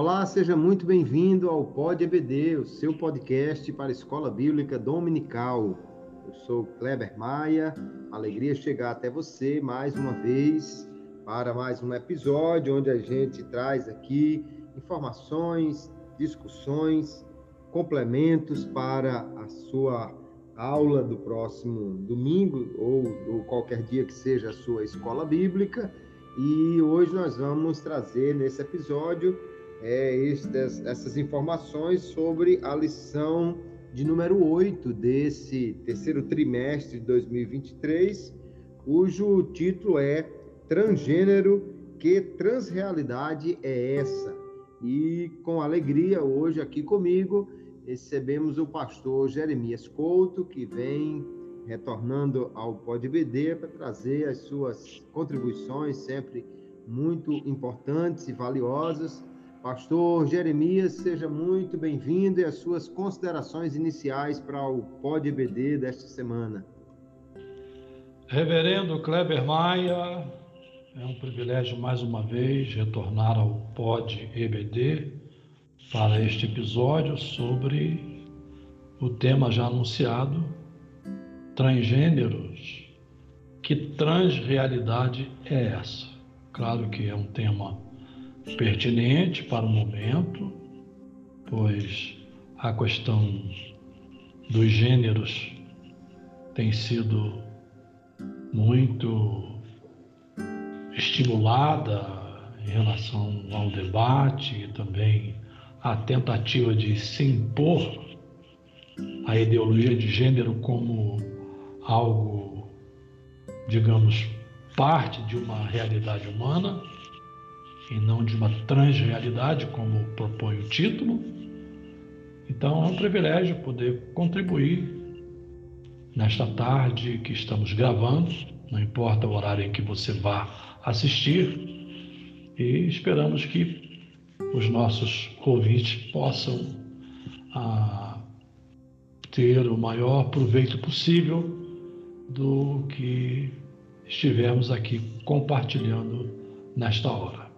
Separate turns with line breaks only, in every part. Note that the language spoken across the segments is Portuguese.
Olá, seja muito bem-vindo ao Pod EBD, o seu podcast para a Escola Bíblica Dominical. Eu sou Kleber Maia, alegria chegar até você mais uma vez para mais um episódio onde a gente traz aqui informações, discussões, complementos para a sua aula do próximo domingo ou, ou qualquer dia que seja a sua escola bíblica. E hoje nós vamos trazer nesse episódio é, estas, essas informações sobre a lição de número 8 desse terceiro trimestre de 2023, cujo título é Transgênero, que transrealidade é essa? E com alegria, hoje aqui comigo, recebemos o pastor Jeremias Couto, que vem retornando ao Pod BD para trazer as suas contribuições sempre muito importantes e valiosas. Pastor Jeremias, seja muito bem-vindo e as suas considerações iniciais para o Pod BD desta semana.
Reverendo Kleber Maia, é um privilégio mais uma vez retornar ao Pod EBD para este episódio sobre o tema já anunciado, transgêneros. Que transrealidade é essa? Claro que é um tema pertinente para o momento, pois a questão dos gêneros tem sido muito estimulada em relação ao debate e também a tentativa de se impor a ideologia de gênero como algo, digamos, parte de uma realidade humana e não de uma transrealidade, como propõe o título. Então é um privilégio poder contribuir nesta tarde que estamos gravando, não importa o horário em que você vá assistir, e esperamos que os nossos ouvintes possam ah, ter o maior proveito possível do que estivermos aqui compartilhando nesta hora.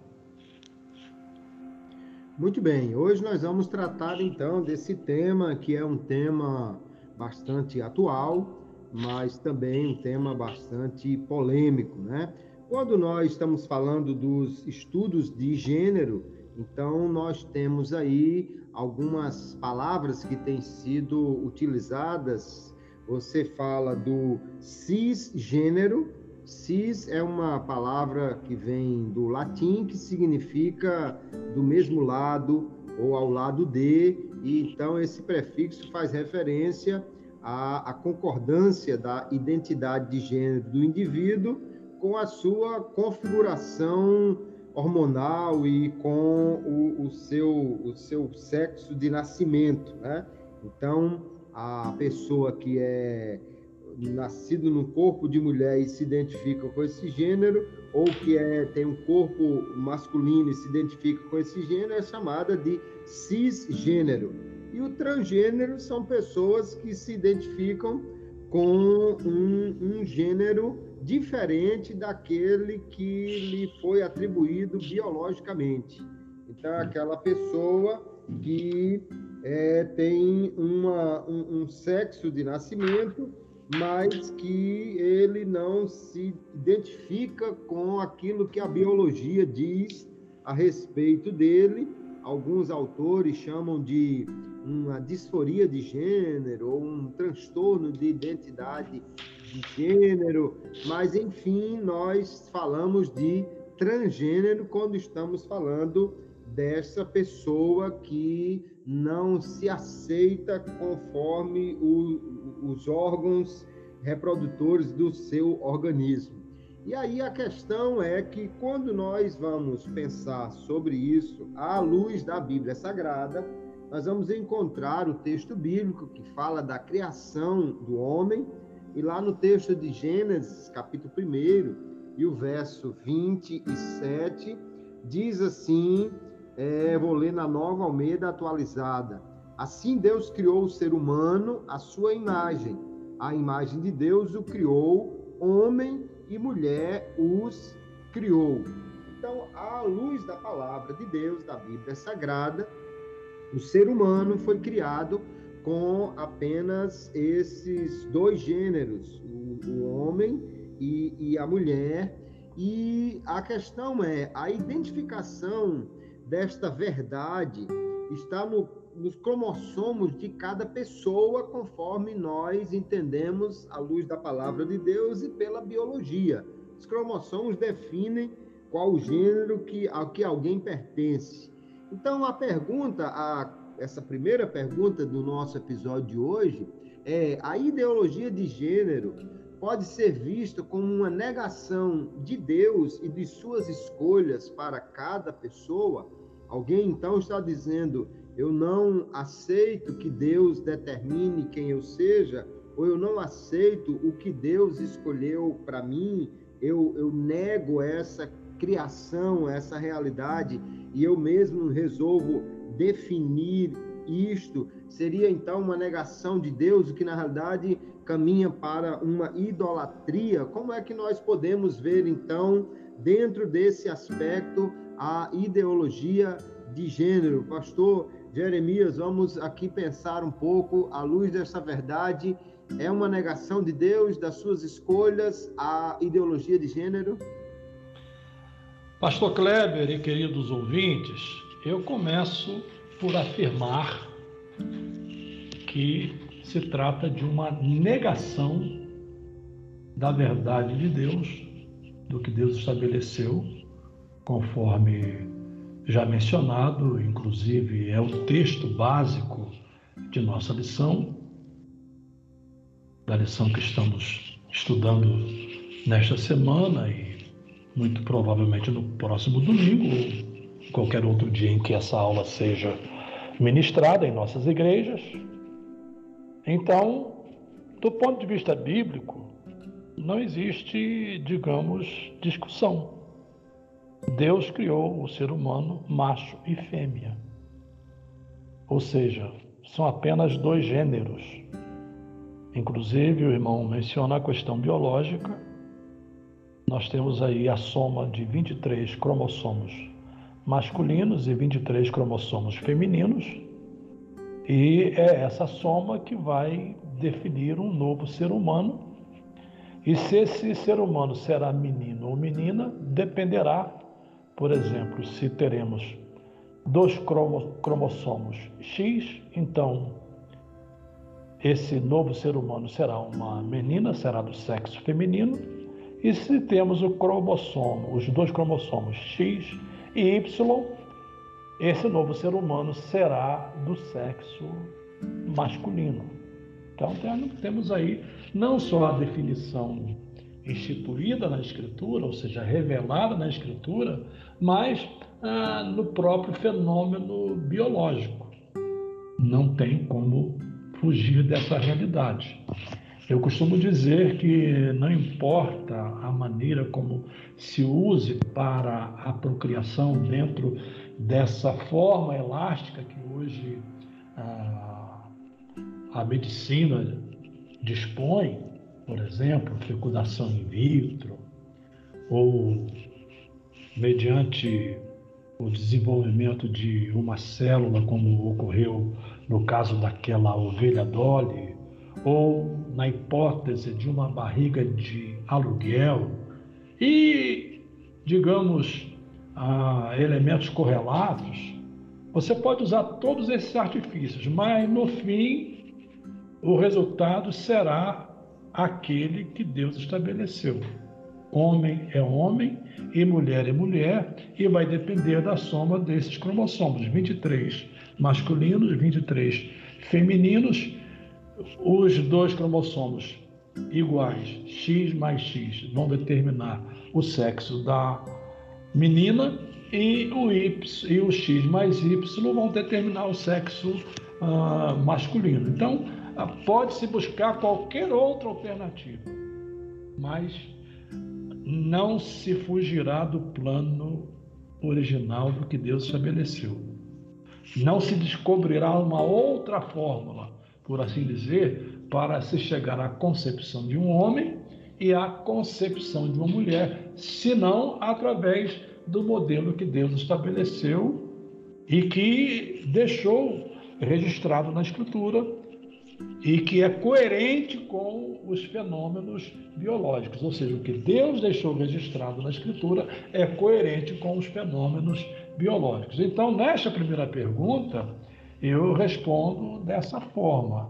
Muito bem, hoje nós vamos tratar então desse tema que é um tema bastante atual, mas também um tema bastante polêmico, né? Quando nós estamos falando dos estudos de gênero, então, nós temos aí algumas palavras que têm sido utilizadas. Você fala do cisgênero. Cis é uma palavra que vem do latim, que significa do mesmo lado ou ao lado de, e então esse prefixo faz referência à, à concordância da identidade de gênero do indivíduo com a sua configuração hormonal e com o, o, seu, o seu sexo de nascimento, né? Então, a pessoa que é nascido no corpo de mulher e se identifica com esse gênero, ou que é, tem um corpo masculino e se identifica com esse gênero, é chamada de cisgênero. E o transgênero são pessoas que se identificam com um, um gênero diferente daquele que lhe foi atribuído biologicamente. Então, é aquela pessoa que é, tem uma, um, um sexo de nascimento, mas que ele não se identifica com aquilo que a biologia diz a respeito dele. Alguns autores chamam de uma disforia de gênero ou um transtorno de identidade de gênero, mas enfim, nós falamos de transgênero quando estamos falando dessa pessoa que não se aceita conforme o, os órgãos reprodutores do seu organismo. E aí a questão é que quando nós vamos pensar sobre isso à luz da Bíblia Sagrada, nós vamos encontrar o texto bíblico que fala da criação do homem e lá no texto de Gênesis, capítulo 1, e o verso 27, diz assim: é, vou ler na nova Almeida atualizada. Assim Deus criou o ser humano à sua imagem. A imagem de Deus o criou, homem e mulher os criou. Então, à luz da palavra de Deus, da Bíblia Sagrada, o ser humano foi criado com apenas esses dois gêneros, o, o homem e, e a mulher. E a questão é a identificação desta verdade está no, nos cromossomos de cada pessoa, conforme nós entendemos à luz da palavra de Deus e pela biologia. Os cromossomos definem qual o gênero que, ao que alguém pertence. Então, a pergunta, a, essa primeira pergunta do nosso episódio de hoje é: a ideologia de gênero pode ser vista como uma negação de Deus e de suas escolhas para cada pessoa? Alguém então está dizendo: eu não aceito que Deus determine quem eu seja, ou eu não aceito o que Deus escolheu para mim, eu, eu nego essa criação, essa realidade, e eu mesmo resolvo definir isto, seria então uma negação de Deus, o que na realidade caminha para uma idolatria. Como é que nós podemos ver então, dentro desse aspecto, a ideologia de gênero. Pastor Jeremias, vamos aqui pensar um pouco à luz dessa verdade. É uma negação de Deus, das suas escolhas, a ideologia de gênero?
Pastor Kleber e queridos ouvintes, eu começo por afirmar que se trata de uma negação da verdade de Deus, do que Deus estabeleceu, conforme já mencionado, inclusive é o texto básico de nossa lição, da lição que estamos estudando nesta semana e muito provavelmente no próximo domingo ou qualquer outro dia em que essa aula seja ministrada em nossas igrejas. Então, do ponto de vista bíblico, não existe, digamos, discussão. Deus criou o ser humano macho e fêmea. Ou seja, são apenas dois gêneros. Inclusive, o irmão menciona a questão biológica. Nós temos aí a soma de 23 cromossomos masculinos e 23 cromossomos femininos. E é essa soma que vai definir um novo ser humano. E se esse ser humano será menino ou menina, dependerá por exemplo, se teremos dois cromossomos X, então esse novo ser humano será uma menina, será do sexo feminino. E se temos o cromossomo, os dois cromossomos X e Y, esse novo ser humano será do sexo masculino. Então temos aí não só a definição instituída na Escritura, ou seja, revelada na Escritura, mas ah, no próprio fenômeno biológico. Não tem como fugir dessa realidade. Eu costumo dizer que não importa a maneira como se use para a procriação dentro dessa forma elástica que hoje a, a medicina dispõe, por exemplo, fecundação in vitro, ou mediante o desenvolvimento de uma célula, como ocorreu no caso daquela ovelha Dolly, ou na hipótese de uma barriga de aluguel, e, digamos, elementos correlatos, você pode usar todos esses artifícios, mas no fim o resultado será aquele que Deus estabeleceu. Homem é homem e mulher é mulher, e vai depender da soma desses cromossomos, 23 masculinos, 23 femininos, os dois cromossomos iguais, X mais X, vão determinar o sexo da menina e o Y e o X mais Y vão determinar o sexo uh, masculino. Então, pode-se buscar qualquer outra alternativa, mas não se fugirá do plano original do que Deus estabeleceu. Não se descobrirá uma outra fórmula, por assim dizer, para se chegar à concepção de um homem e à concepção de uma mulher, senão através do modelo que Deus estabeleceu e que deixou registrado na Escritura e que é coerente com os fenômenos biológicos, ou seja, o que Deus deixou registrado na Escritura é coerente com os fenômenos biológicos. Então, nesta primeira pergunta, eu respondo dessa forma.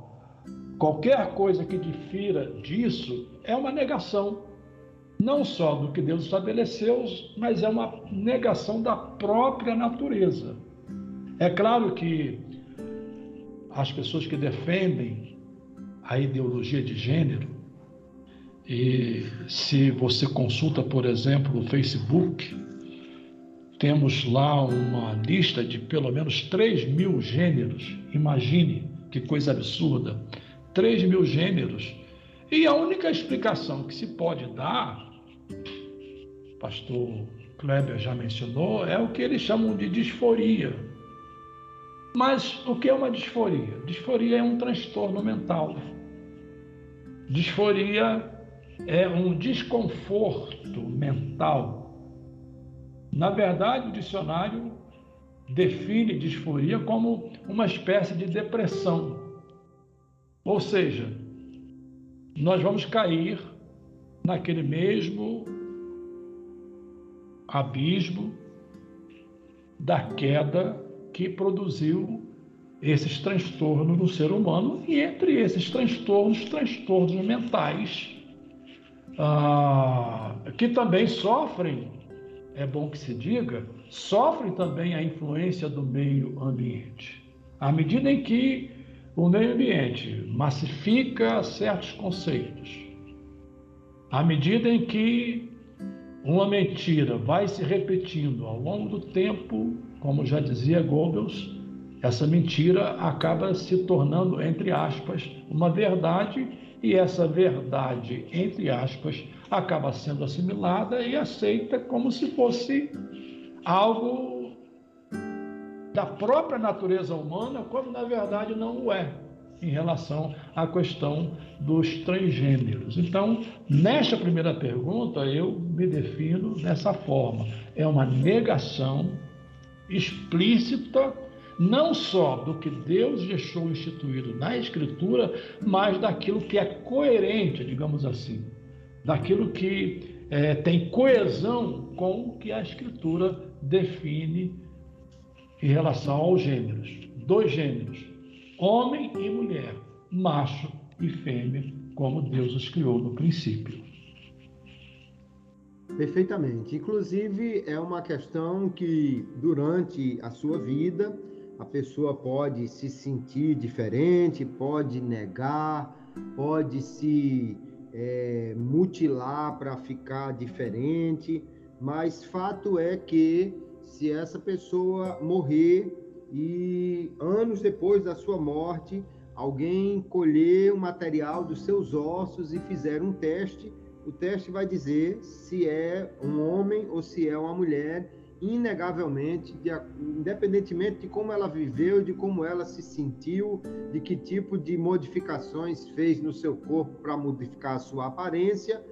Qualquer coisa que difira disso é uma negação, não só do que Deus estabeleceu, mas é uma negação da própria natureza. É claro que as pessoas que defendem a ideologia de gênero, e se você consulta, por exemplo, o Facebook, temos lá uma lista de pelo menos 3 mil gêneros. Imagine que coisa absurda! 3 mil gêneros. E a única explicação que se pode dar, pastor Kleber já mencionou, é o que eles chamam de disforia. Mas o que é uma disforia? Disforia é um transtorno mental. Disforia é um desconforto mental. Na verdade, o dicionário define disforia como uma espécie de depressão. Ou seja, nós vamos cair naquele mesmo abismo da queda que produziu esses transtornos no ser humano e entre esses transtornos, transtornos mentais, ah, que também sofrem, é bom que se diga, sofrem também a influência do meio ambiente. À medida em que o meio ambiente massifica certos conceitos, à medida em que uma mentira vai se repetindo ao longo do tempo, como já dizia Goebbels, essa mentira acaba se tornando, entre aspas, uma verdade, e essa verdade, entre aspas, acaba sendo assimilada e aceita como se fosse algo da própria natureza humana, quando na verdade não o é em relação à questão dos transgêneros. Então, nesta primeira pergunta, eu me defino dessa forma: é uma negação explícita não só do que Deus deixou instituído na Escritura, mas daquilo que é coerente, digamos assim, daquilo que é, tem coesão com o que a Escritura define em relação aos gêneros. Dois gêneros, homem e mulher, macho e fêmea, como Deus os criou no princípio.
Perfeitamente. Inclusive, é uma questão que, durante a sua vida, a pessoa pode se sentir diferente, pode negar, pode se é, mutilar para ficar diferente, mas fato é que se essa pessoa morrer e anos depois da sua morte, alguém colher o material dos seus ossos e fizer um teste, o teste vai dizer se é um homem ou se é uma mulher, inegavelmente, de, independentemente de como ela viveu, de como ela se sentiu, de que tipo de modificações fez no seu corpo para modificar a sua aparência,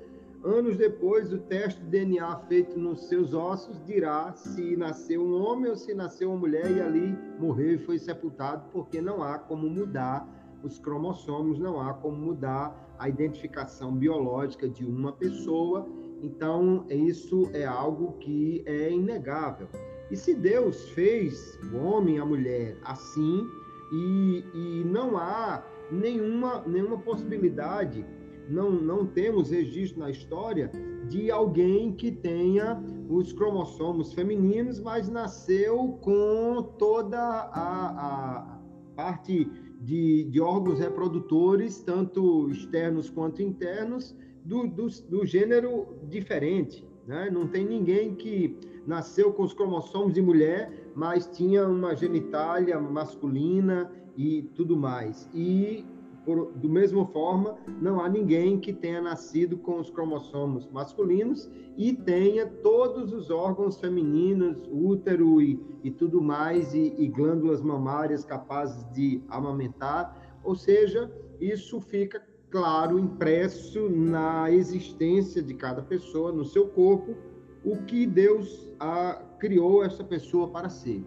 Anos depois, o teste de DNA feito nos seus ossos dirá se nasceu um homem ou se nasceu uma mulher e ali morreu e foi sepultado, porque não há como mudar os cromossomos, não há como mudar a identificação biológica de uma pessoa. Então, isso é algo que é inegável. E se Deus fez o homem e a mulher assim, e, e não há nenhuma, nenhuma possibilidade não, não temos registro na história de alguém que tenha os cromossomos femininos, mas nasceu com toda a, a parte de, de, órgãos reprodutores, tanto externos quanto internos, do, do, do gênero diferente. Né? Não tem ninguém que nasceu com os cromossomos de mulher, mas tinha uma genitália masculina e tudo mais. E por, do mesma forma, não há ninguém que tenha nascido com os cromossomos masculinos e tenha todos os órgãos femininos, útero e, e tudo mais, e, e glândulas mamárias capazes de amamentar. Ou seja, isso fica claro, impresso na existência de cada pessoa, no seu corpo, o que Deus a, criou essa pessoa para ser.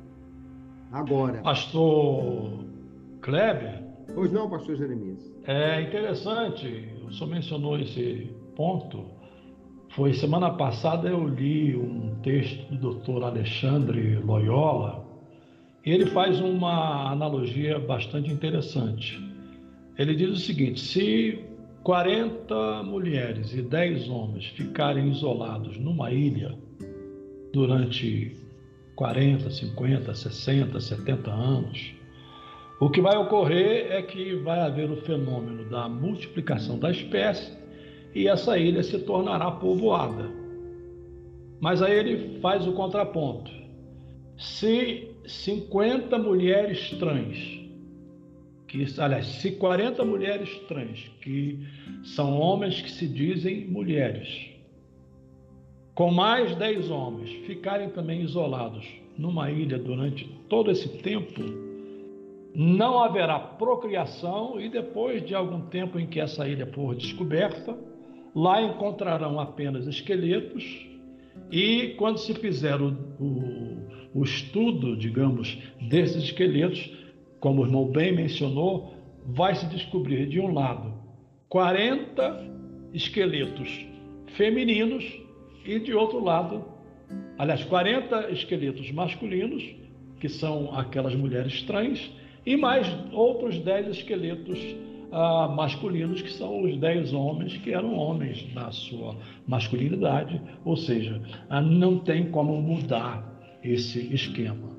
Agora.
Pastor Kleber?
Pois não, pastor Jeremias.
É interessante, o senhor mencionou esse ponto. Foi semana passada eu li um texto do doutor Alexandre Loyola e ele faz uma analogia bastante interessante. Ele diz o seguinte: se 40 mulheres e 10 homens ficarem isolados numa ilha durante 40, 50, 60, 70 anos, o que vai ocorrer é que vai haver o fenômeno da multiplicação da espécie e essa ilha se tornará povoada. Mas aí ele faz o contraponto. Se 50 mulheres trans, que, aliás, se 40 mulheres trans, que são homens que se dizem mulheres, com mais 10 homens ficarem também isolados numa ilha durante todo esse tempo, não haverá procriação e depois de algum tempo em que essa ilha for descoberta, lá encontrarão apenas esqueletos e quando se fizer o, o, o estudo, digamos, desses esqueletos, como o irmão bem mencionou, vai se descobrir de um lado 40 esqueletos femininos e de outro lado, aliás, 40 esqueletos masculinos, que são aquelas mulheres trans, e mais outros 10 esqueletos ah, masculinos, que são os 10 homens que eram homens na sua masculinidade, ou seja, ah, não tem como mudar esse esquema.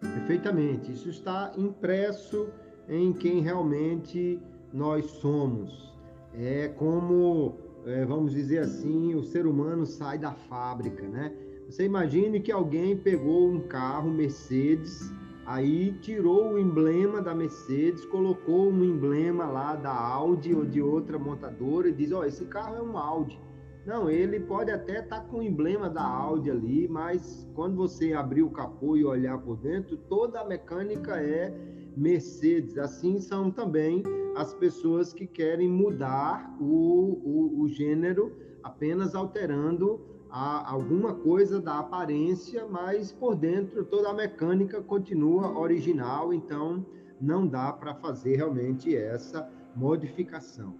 Perfeitamente, isso está impresso em quem realmente nós somos. É como é, vamos dizer assim, o ser humano sai da fábrica, né? Você imagine que alguém pegou um carro Mercedes, aí tirou o emblema da Mercedes, colocou um emblema lá da Audi ou de outra montadora e diz: Ó, oh, esse carro é um Audi. Não, ele pode até estar tá com o emblema da Audi ali, mas quando você abrir o capô e olhar por dentro, toda a mecânica é Mercedes. Assim são também as pessoas que querem mudar o, o, o gênero apenas alterando a, alguma coisa da aparência, mas por dentro toda a mecânica continua original, então não dá para fazer realmente essa modificação.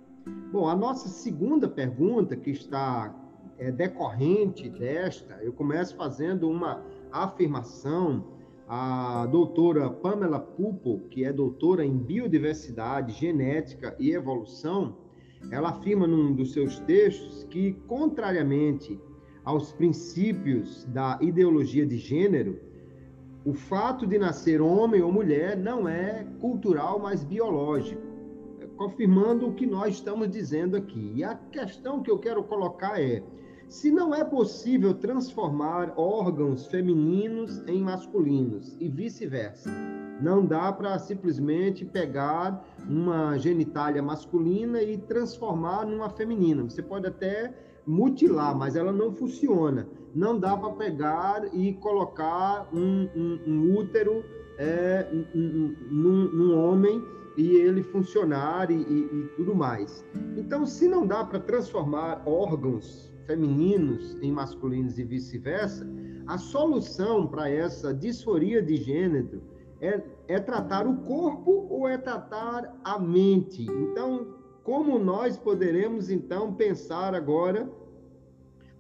Bom, a nossa segunda pergunta, que está é, decorrente desta, eu começo fazendo uma afirmação a doutora Pamela Pupo, que é doutora em biodiversidade, genética e evolução, ela afirma num dos seus textos que, contrariamente aos princípios da ideologia de gênero, o fato de nascer homem ou mulher não é cultural, mas biológico, confirmando o que nós estamos dizendo aqui. E a questão que eu quero colocar é: se não é possível transformar órgãos femininos em masculinos e vice-versa, não dá para simplesmente pegar uma genitália masculina e transformar numa feminina. Você pode até mutilar, mas ela não funciona. Não dá para pegar e colocar um, um, um útero é, um, num, num, homem e ele funcionar e, e, e tudo mais. Então, se não dá para transformar órgãos femininos em masculinos e vice-versa, a solução para essa disforia de gênero é, é tratar o corpo ou é tratar a mente. Então, como nós poderemos então pensar agora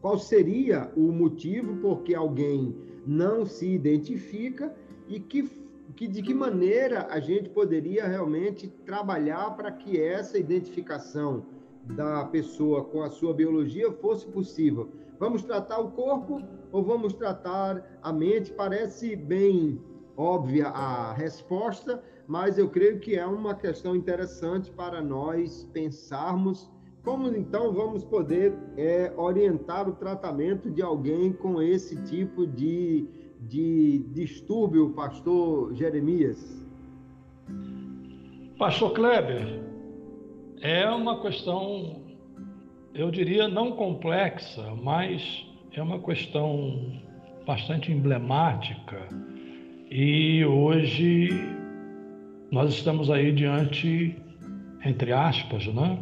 qual seria o motivo por que alguém não se identifica e que, que de que maneira a gente poderia realmente trabalhar para que essa identificação da pessoa com a sua biologia fosse possível. Vamos tratar o corpo ou vamos tratar a mente? Parece bem óbvia a resposta, mas eu creio que é uma questão interessante para nós pensarmos como então vamos poder é, orientar o tratamento de alguém com esse tipo de, de distúrbio, pastor Jeremias?
Pastor Kleber, é uma questão, eu diria, não complexa, mas é uma questão bastante emblemática. E hoje nós estamos aí diante, entre aspas, né,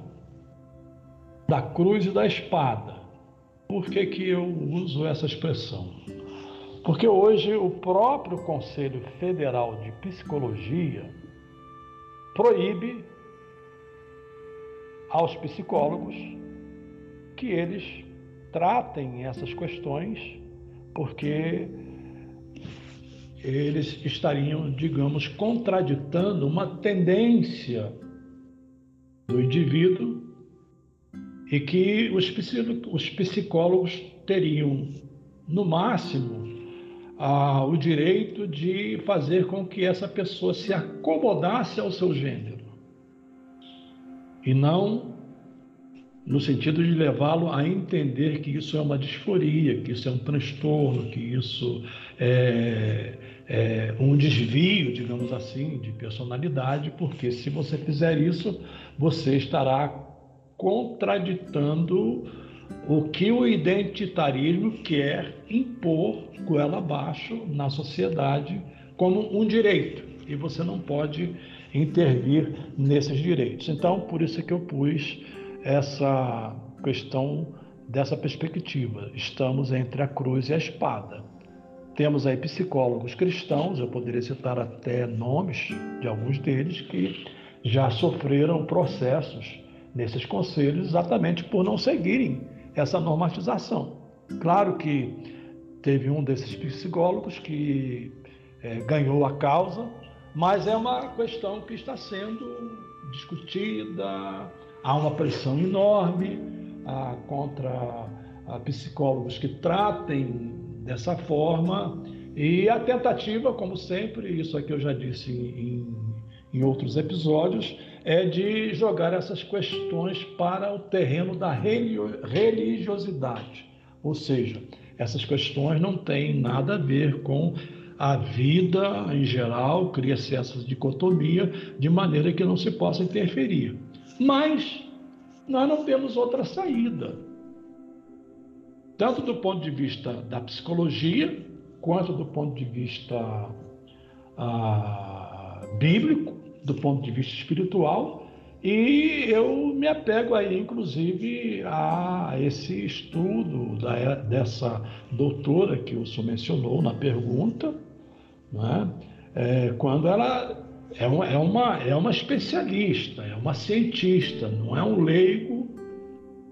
da cruz e da espada. Por que, que eu uso essa expressão? Porque hoje o próprio Conselho Federal de Psicologia proíbe aos psicólogos que eles tratem essas questões, porque eles estariam, digamos, contraditando uma tendência do indivíduo e que os psicólogos teriam, no máximo, o direito de fazer com que essa pessoa se acomodasse ao seu gênero e não no sentido de levá-lo a entender que isso é uma disforia, que isso é um transtorno, que isso é, é, um desvio, digamos assim, de personalidade, porque se você fizer isso, você estará contraditando o que o identitarismo quer impor goela abaixo na sociedade como um direito. E você não pode intervir nesses direitos. Então, por isso que eu pus essa questão dessa perspectiva. Estamos entre a cruz e a espada. Temos aí psicólogos cristãos, eu poderia citar até nomes de alguns deles que já sofreram processos nesses conselhos exatamente por não seguirem essa normatização. Claro que teve um desses psicólogos que é, ganhou a causa, mas é uma questão que está sendo discutida, há uma pressão enorme ah, contra ah, psicólogos que tratem dessa forma e a tentativa, como sempre, isso aqui eu já disse em, em outros episódios, é de jogar essas questões para o terreno da religiosidade. Ou seja, essas questões não têm nada a ver com a vida em geral, cria-se essa dicotomia de maneira que não se possa interferir. Mas nós não temos outra saída. Tanto do ponto de vista da psicologia, quanto do ponto de vista ah, bíblico, do ponto de vista espiritual, e eu me apego aí, inclusive, a esse estudo da, dessa doutora que o senhor mencionou na pergunta, né? é, quando ela é uma, é, uma, é uma especialista, é uma cientista, não é um leigo,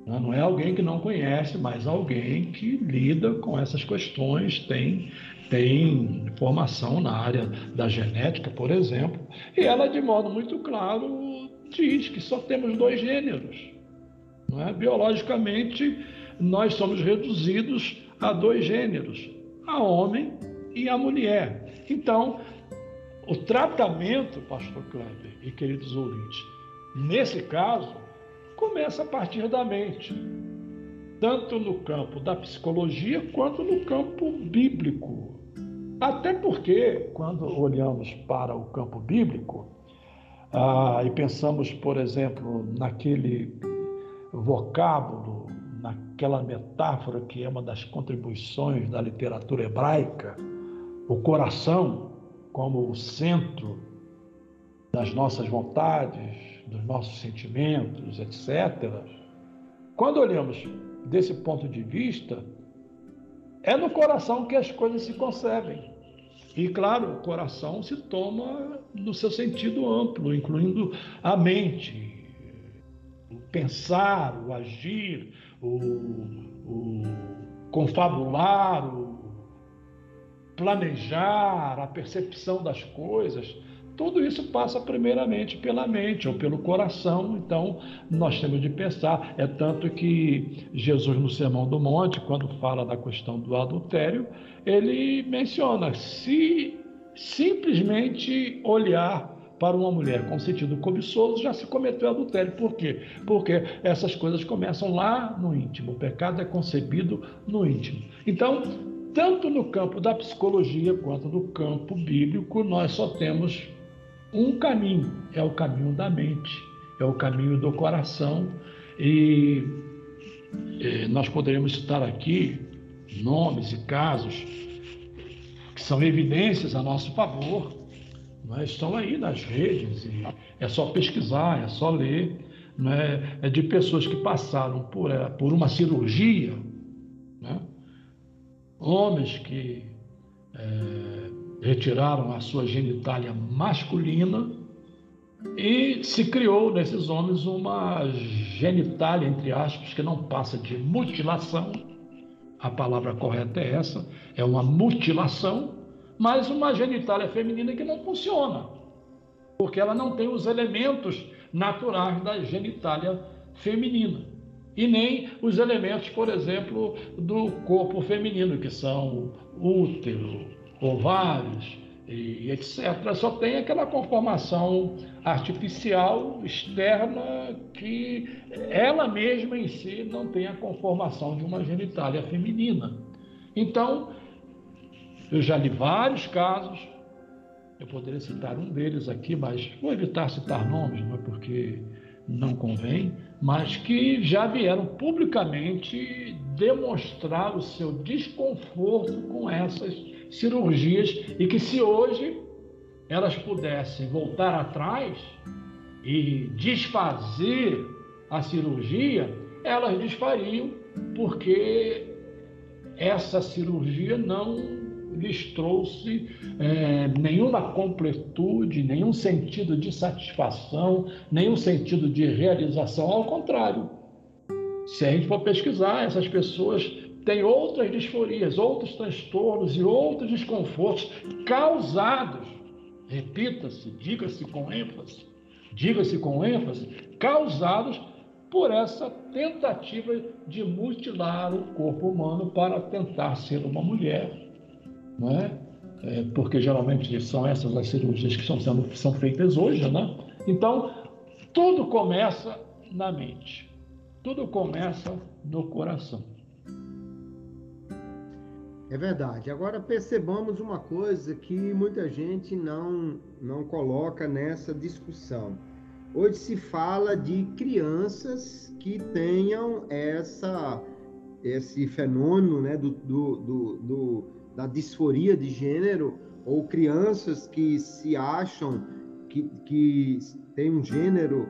né? não é alguém que não conhece, mas alguém que lida com essas questões, tem, tem formação na área da genética, por exemplo, e ela, de modo muito claro, diz que só temos dois gêneros. Não é? Biologicamente, nós somos reduzidos a dois gêneros, a homem e a mulher. Então, o tratamento, pastor Kleber e queridos ouvintes, nesse caso, começa a partir da mente, tanto no campo da psicologia quanto no campo bíblico. Até porque, quando olhamos para o campo bíblico ah, e pensamos, por exemplo, naquele vocábulo, naquela metáfora que é uma das contribuições da literatura hebraica, o coração, como o centro das nossas vontades, dos nossos sentimentos, etc. Quando olhamos desse ponto de vista, é no coração que as coisas se concebem. E, claro, o coração se toma no seu sentido amplo, incluindo a mente, o pensar, o agir, o, o confabular, o planejar, a percepção das coisas, tudo isso passa primeiramente pela mente ou pelo coração, então nós temos de pensar. É tanto que Jesus, no Sermão do Monte, quando fala da questão do adultério, ele menciona: se simplesmente olhar para uma mulher com sentido cobiçoso, já se cometeu adultério. Por quê? Porque essas coisas começam lá no íntimo. O pecado é concebido no íntimo. Então, tanto no campo da psicologia quanto no campo bíblico, nós só temos um caminho: é o caminho da mente, é o caminho do coração. E nós poderíamos citar aqui nomes e casos que são evidências a nosso favor, mas estão aí nas redes, e é só pesquisar, é só ler. É? é de pessoas que passaram por, é, por uma cirurgia homens que é, retiraram a sua genitália masculina e se criou nesses homens uma genitália, entre aspas, que não passa de mutilação. A palavra correta é essa, é uma mutilação, mas uma genitália feminina que não funciona, porque ela não tem os elementos naturais da genitália feminina e nem os elementos, por exemplo, do corpo feminino, que são útero, ovários, e etc. Só tem aquela conformação artificial externa que ela mesma em si não tem a conformação de uma genitália feminina. Então, eu já li vários casos, eu poderia citar um deles aqui, mas vou evitar citar nomes, não é porque não convém, mas que já vieram publicamente demonstrar o seu desconforto com essas cirurgias e que se hoje elas pudessem voltar atrás e desfazer a cirurgia, elas desfariam, porque essa cirurgia não lhes trouxe é, nenhuma completude, nenhum sentido de satisfação, nenhum sentido de realização. Ao contrário, se a gente for pesquisar, essas pessoas tem outras disforias, outros transtornos e outros desconfortos causados, repita-se, diga-se com ênfase, diga-se com ênfase, causados por essa tentativa de mutilar o corpo humano para tentar ser uma mulher, não é? porque geralmente são essas as cirurgias que estão sendo são feitas hoje, né? Então tudo começa na mente, tudo começa no coração.
É verdade. Agora percebamos uma coisa que muita gente não, não coloca nessa discussão. Hoje se fala de crianças que tenham essa, esse fenômeno né, do, do, do, do da disforia de gênero, ou crianças que se acham que, que têm um gênero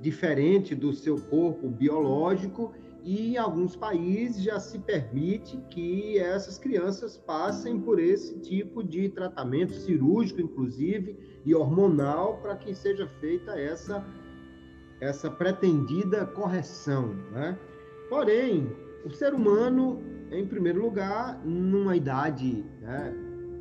diferente do seu corpo biológico e em alguns países já se permite que essas crianças passem por esse tipo de tratamento cirúrgico, inclusive, e hormonal, para que seja feita essa, essa pretendida correção. Né? Porém, o ser humano, em primeiro lugar, numa idade né,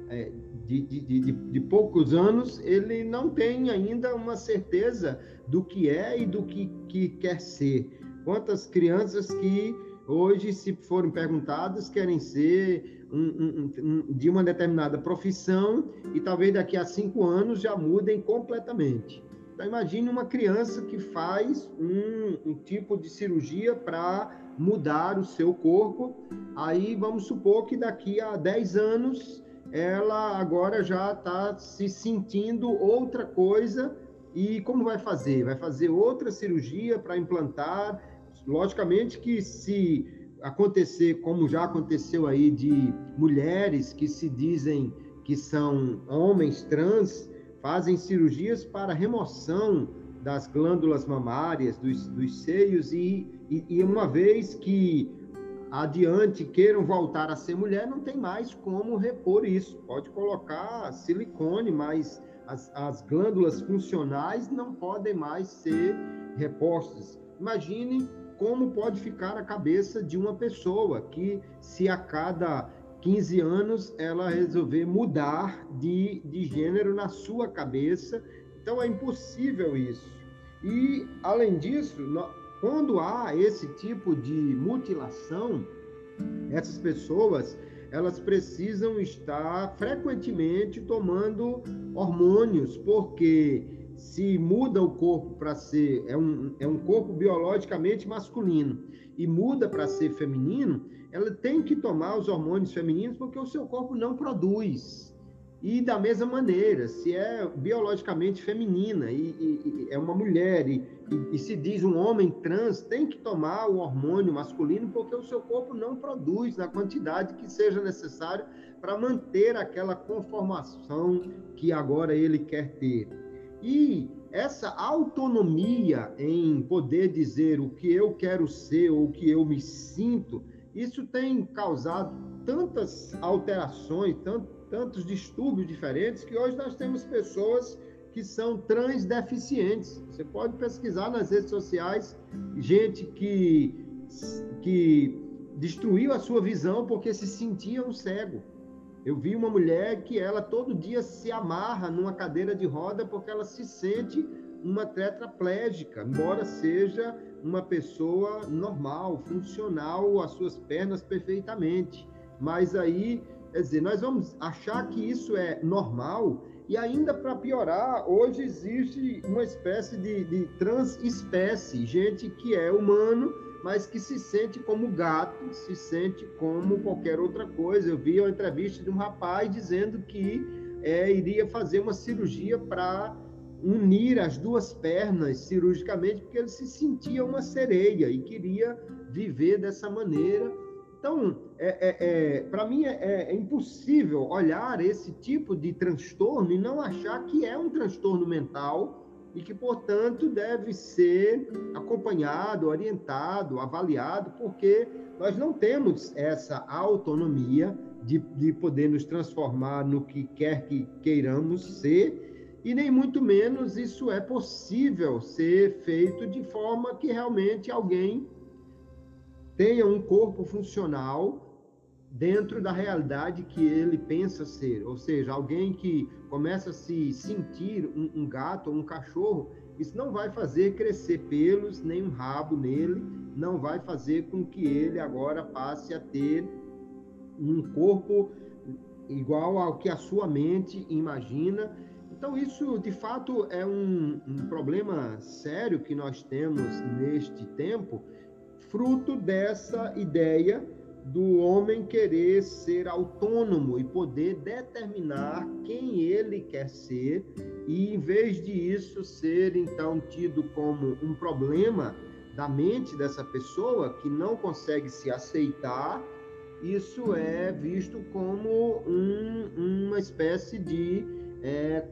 é, de, de, de, de, poucos anos, ele não tem ainda uma certeza do que é e do que, que quer ser. Quantas crianças que hoje, se forem perguntadas, querem ser um, um, um, de uma determinada profissão e talvez daqui a cinco anos já mudem completamente. Então, imagine uma criança que faz um, tipo de cirurgia para mudar o seu corpo. Aí vamos supor que daqui a 10 anos ela agora já está se sentindo outra coisa. E como vai fazer? Vai fazer outra cirurgia para implantar Logicamente que se acontecer, como já aconteceu aí, de mulheres que se dizem que são homens trans, fazem cirurgias para remoção das glândulas mamárias, dos, dos seios, e, e, e, uma vez que adiante queiram voltar a ser mulher, não tem mais como repor isso. Pode colocar silicone, mas as, as glândulas funcionais não podem mais ser repostas. Imagine como pode ficar a cabeça de uma pessoa que, se a cada 15 anos ela resolver mudar de, de gênero na sua cabeça, então é impossível isso. E, além disso, quando há esse tipo de mutilação, essas pessoas elas precisam estar frequentemente tomando hormônios, porque se muda o corpo para ser é um, é um corpo biologicamente masculino e muda para ser feminino, ela tem que tomar os hormônios femininos porque o seu corpo não produz. E da mesma maneira, se é biologicamente feminina e, e, e é uma mulher e, e, se diz um homem trans, tem que tomar o hormônio masculino porque o seu corpo não produz na quantidade que seja necessário para manter aquela conformação que agora ele quer ter. E essa autonomia em poder dizer o que eu quero ser ou o que eu me sinto, isso tem causado tantas alterações, tant, tantos distúrbios diferentes, que hoje nós temos pessoas que são transdeficientes. Você pode pesquisar nas redes sociais gente que, que destruiu a sua visão porque se sentia um cego. Eu vi uma mulher que ela todo dia se amarra numa cadeira de roda porque ela se sente uma tetraplégica, embora seja uma pessoa normal, funcional, as suas pernas perfeitamente. Mas aí, quer dizer, nós vamos achar que isso é normal e ainda para piorar, hoje existe uma espécie de, de transespécie, gente que é humano, mas que se sente como gato, se sente como qualquer outra coisa. Eu vi uma entrevista de um rapaz dizendo que é, iria fazer uma cirurgia para unir as duas pernas cirurgicamente, porque ele se sentia uma sereia e queria viver dessa maneira. Então, é, é, é para mim é, é, impossível olhar esse tipo de transtorno e não achar que é um transtorno mental e que, portanto, deve ser acompanhado, orientado, avaliado, porque nós não temos essa autonomia de, de poder nos transformar no que quer que queiramos ser, e nem muito menos isso é possível ser feito de forma que realmente alguém tenha um corpo funcional dentro da realidade que ele pensa ser. Ou seja, alguém que começa a se sentir um, um gato ou um cachorro, isso não vai fazer crescer pelos nem um rabo nele, não vai fazer com que ele agora passe a ter um corpo igual ao que a sua mente imagina. Então, isso de fato é um, um problema sério que nós temos neste tempo fruto dessa ideia do homem querer ser autônomo e poder determinar quem ele quer ser, e em vez disso ser então tido como um problema da mente dessa pessoa que não consegue se aceitar, isso é visto como um, uma espécie de é,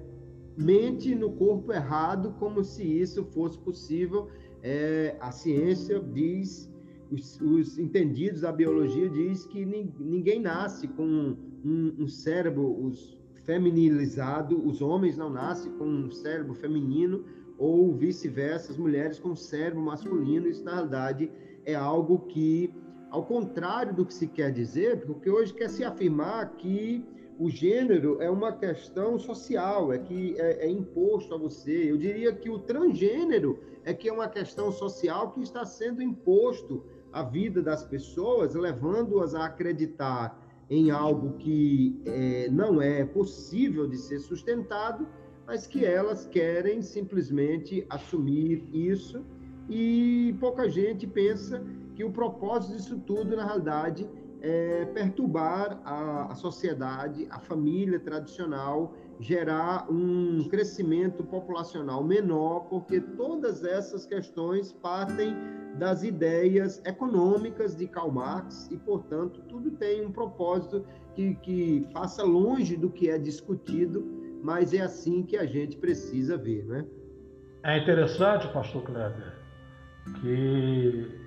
mente no corpo errado, como se isso fosse possível. É, a ciência diz, os, os, entendidos da biologia diz que ninguém nasce com um, um cérebro os, feminilizado, os homens não nascem com um cérebro feminino ou vice-versa, as mulheres com um cérebro masculino. Isso, na realidade, é algo que, ao contrário do que se quer dizer, porque hoje quer se afirmar que o gênero é uma questão social, é que é, é, imposto a você. Eu diria que o transgênero é que é uma questão social que está sendo imposto à vida das pessoas, levando-as a acreditar em algo que é, não é possível de ser sustentado, mas que elas querem simplesmente assumir isso. E pouca gente pensa que o propósito disso tudo, na realidade, é, perturbar a, a sociedade, a família tradicional, gerar um crescimento populacional menor, porque todas essas questões partem das ideias econômicas de Karl Marx e, portanto, tudo tem um propósito que, que passa longe do que é discutido, mas é assim que a gente precisa ver, né?
É interessante, pastor Kleber, que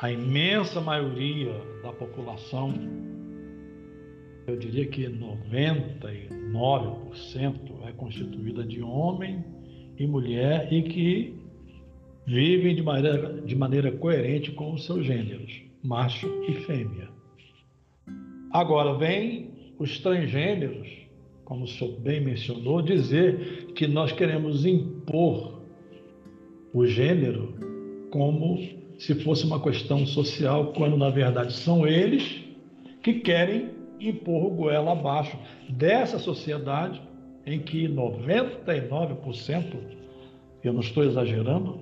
a imensa maioria da população, eu diria que 99% é constituída de homem e mulher e que vivem de maneira, de maneira coerente com os seus gêneros, macho e fêmea. Agora vem os transgêneros, como o senhor bem mencionou, dizer que nós queremos impor o gênero como se fosse uma questão social, quando na verdade são eles que querem impor o goela abaixo dessa sociedade em que 99%, eu não estou exagerando,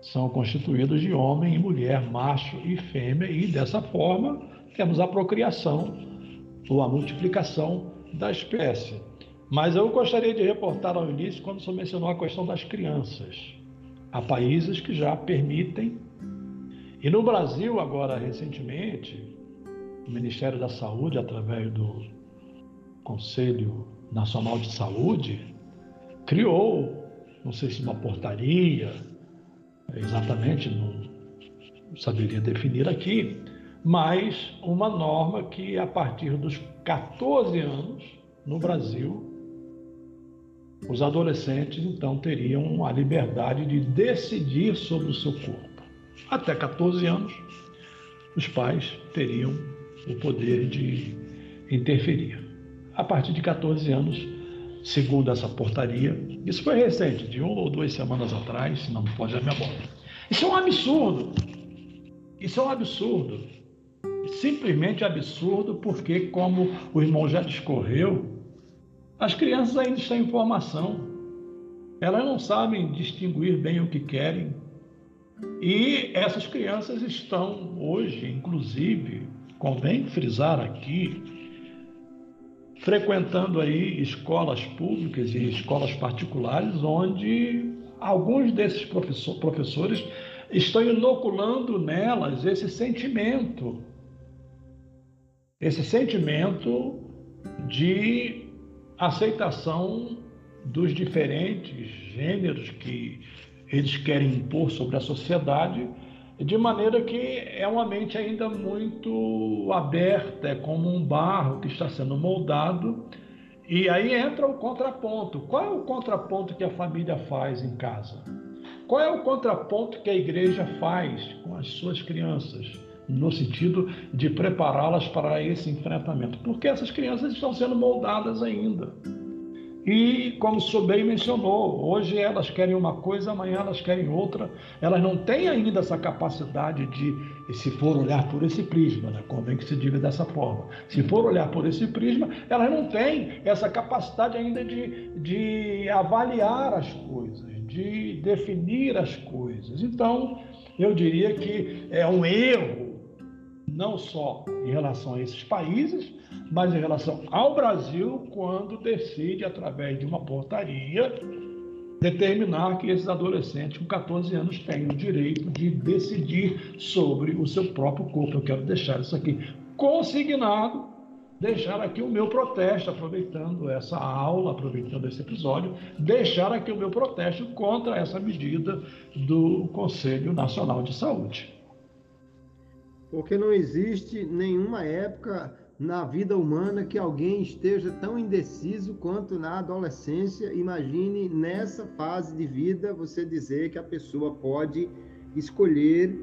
são constituídos de homem e mulher, macho e fêmea, e dessa forma temos a procriação ou a multiplicação da espécie. Mas eu gostaria de reportar ao início quando senhor mencionou a questão das crianças. Há países que já permitem e no Brasil, agora, recentemente, o Ministério da Saúde, através do Conselho Nacional de Saúde, criou, não sei se uma portaria, exatamente, não saberia definir aqui, mas uma norma que a partir dos 14 anos no Brasil os adolescentes então teriam a liberdade de decidir sobre o seu corpo. Até 14 anos, os pais teriam o poder de interferir. A partir de 14 anos, segundo essa portaria, isso foi recente, de uma ou duas semanas atrás, se não me pode a memória. Isso é um absurdo. Isso é um absurdo. Simplesmente absurdo, porque, como o irmão já discorreu, as crianças ainda estão em formação. Elas não sabem distinguir bem o que querem. E essas crianças estão hoje, inclusive, convém frisar aqui, frequentando aí escolas públicas e escolas particulares, onde alguns desses professor, professores estão inoculando nelas esse sentimento, esse sentimento de aceitação dos diferentes gêneros que eles querem impor sobre a sociedade, de maneira que é uma mente ainda muito aberta, é como um barro que está sendo moldado. E aí entra o contraponto. Qual é o contraponto que a família faz em casa? Qual é o contraponto que a igreja faz com as suas crianças? no sentido de prepará-las para esse enfrentamento, porque essas crianças estão sendo moldadas ainda. E, como o bem mencionou, hoje elas querem uma coisa, amanhã elas querem outra. Elas não têm ainda essa capacidade de, se for olhar por esse prisma, né? convém que se diga dessa forma. Se for olhar por esse prisma, elas não têm essa capacidade ainda de, de avaliar as coisas, de definir as coisas. Então, eu diria que é um erro não só em relação a esses países, mas em relação ao Brasil, quando decide, através de uma portaria, determinar que esses adolescentes com 14 anos têm o direito de decidir sobre o seu próprio corpo. Eu quero deixar isso aqui consignado, deixar aqui o meu protesto, aproveitando essa aula, aproveitando esse episódio, deixar aqui o meu protesto contra essa medida do Conselho Nacional de Saúde
porque não existe nenhuma época na vida humana que alguém esteja tão indeciso quanto na adolescência. Imagine nessa fase de vida você dizer que a pessoa pode escolher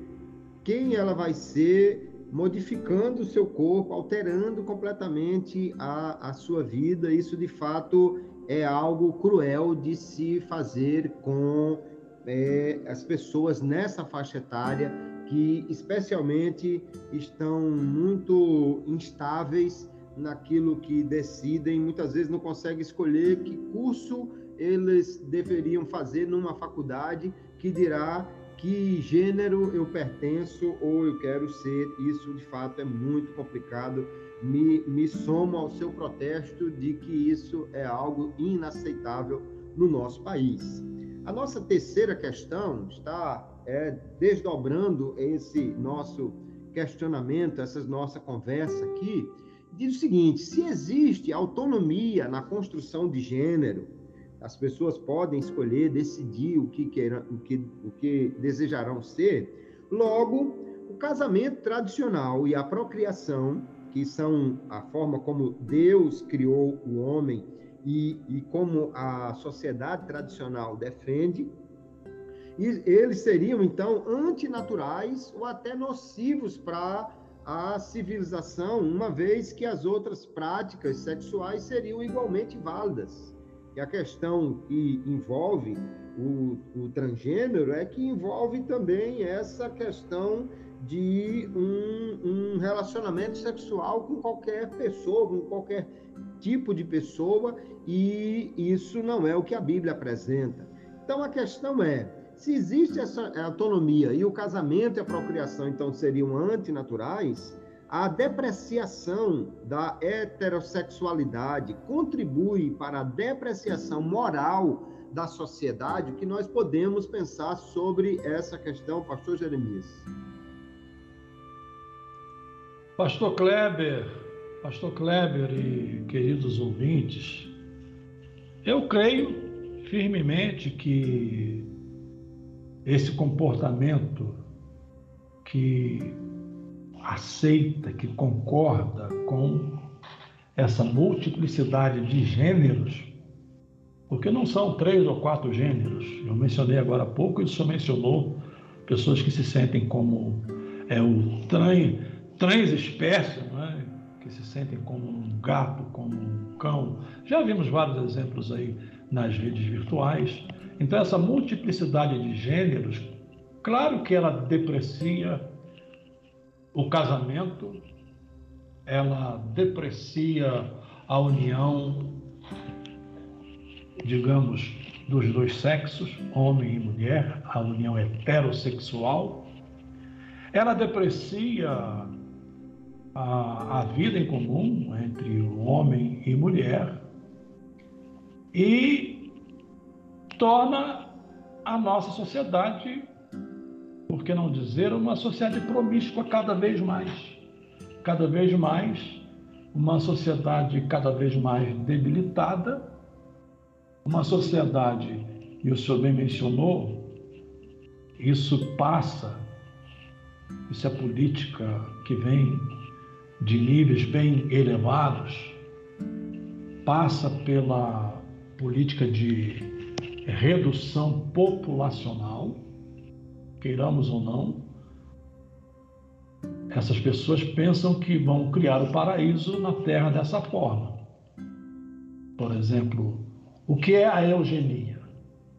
quem ela vai ser, modificando o seu corpo, alterando completamente a, a sua vida. Isso de fato é algo cruel de se fazer com é, as pessoas nessa faixa etária que especialmente estão muito instáveis naquilo que decidem, muitas vezes não conseguem escolher que curso eles deveriam fazer numa faculdade que dirá que gênero eu pertenço ou eu quero ser. Isso de fato é muito complicado. Me, me somo ao seu protesto de que isso é algo inaceitável no nosso país. A nossa terceira questão está é, desdobrando esse nosso questionamento, essa nossa conversa aqui, diz o seguinte: se existe autonomia na construção de gênero, as pessoas podem escolher, decidir o que, queiram, o que, o que desejarão ser, logo, o casamento tradicional e a procriação, que são a forma como Deus criou o homem e, e como a sociedade tradicional defende, e eles seriam, então, antinaturais ou até nocivos para a civilização, uma vez que as outras práticas sexuais seriam igualmente válidas. E a questão que envolve o, o transgênero é que envolve também essa questão de um, um, relacionamento sexual com qualquer pessoa, com qualquer tipo de pessoa, e isso não é o que a Bíblia apresenta. Então a questão é: se existe essa autonomia e o casamento e a procriação, então, seriam antinaturais, a depreciação da heterossexualidade contribui para a depreciação moral da sociedade, o que nós podemos pensar sobre essa questão, pastor Jeremias?
Pastor Kleber, pastor Kleber e queridos ouvintes, eu creio firmemente que esse comportamento que aceita, que concorda com essa multiplicidade de gêneros, porque não são três ou quatro gêneros. Eu mencionei agora há pouco, e senhor mencionou pessoas que se sentem como é, o trans, transespécie, é? que se sentem como um gato, como um cão. Já vimos vários exemplos aí nas redes virtuais. Então, essa multiplicidade de gêneros, claro que ela deprecia o casamento, ela deprecia a união, digamos, dos dois sexos, homem e mulher, a união heterossexual. Ela deprecia a, a vida em comum entre o homem e mulher e torna a nossa sociedade, por que não dizer, uma sociedade promíscua cada vez mais. Cada vez mais, uma sociedade cada vez mais debilitada, uma sociedade, e o senhor bem mencionou, isso passa, isso é política que vem de níveis bem elevados, passa pela política de redução populacional, queiramos ou não, essas pessoas pensam que vão criar o paraíso na Terra dessa forma. Por exemplo, o que é a eugenia,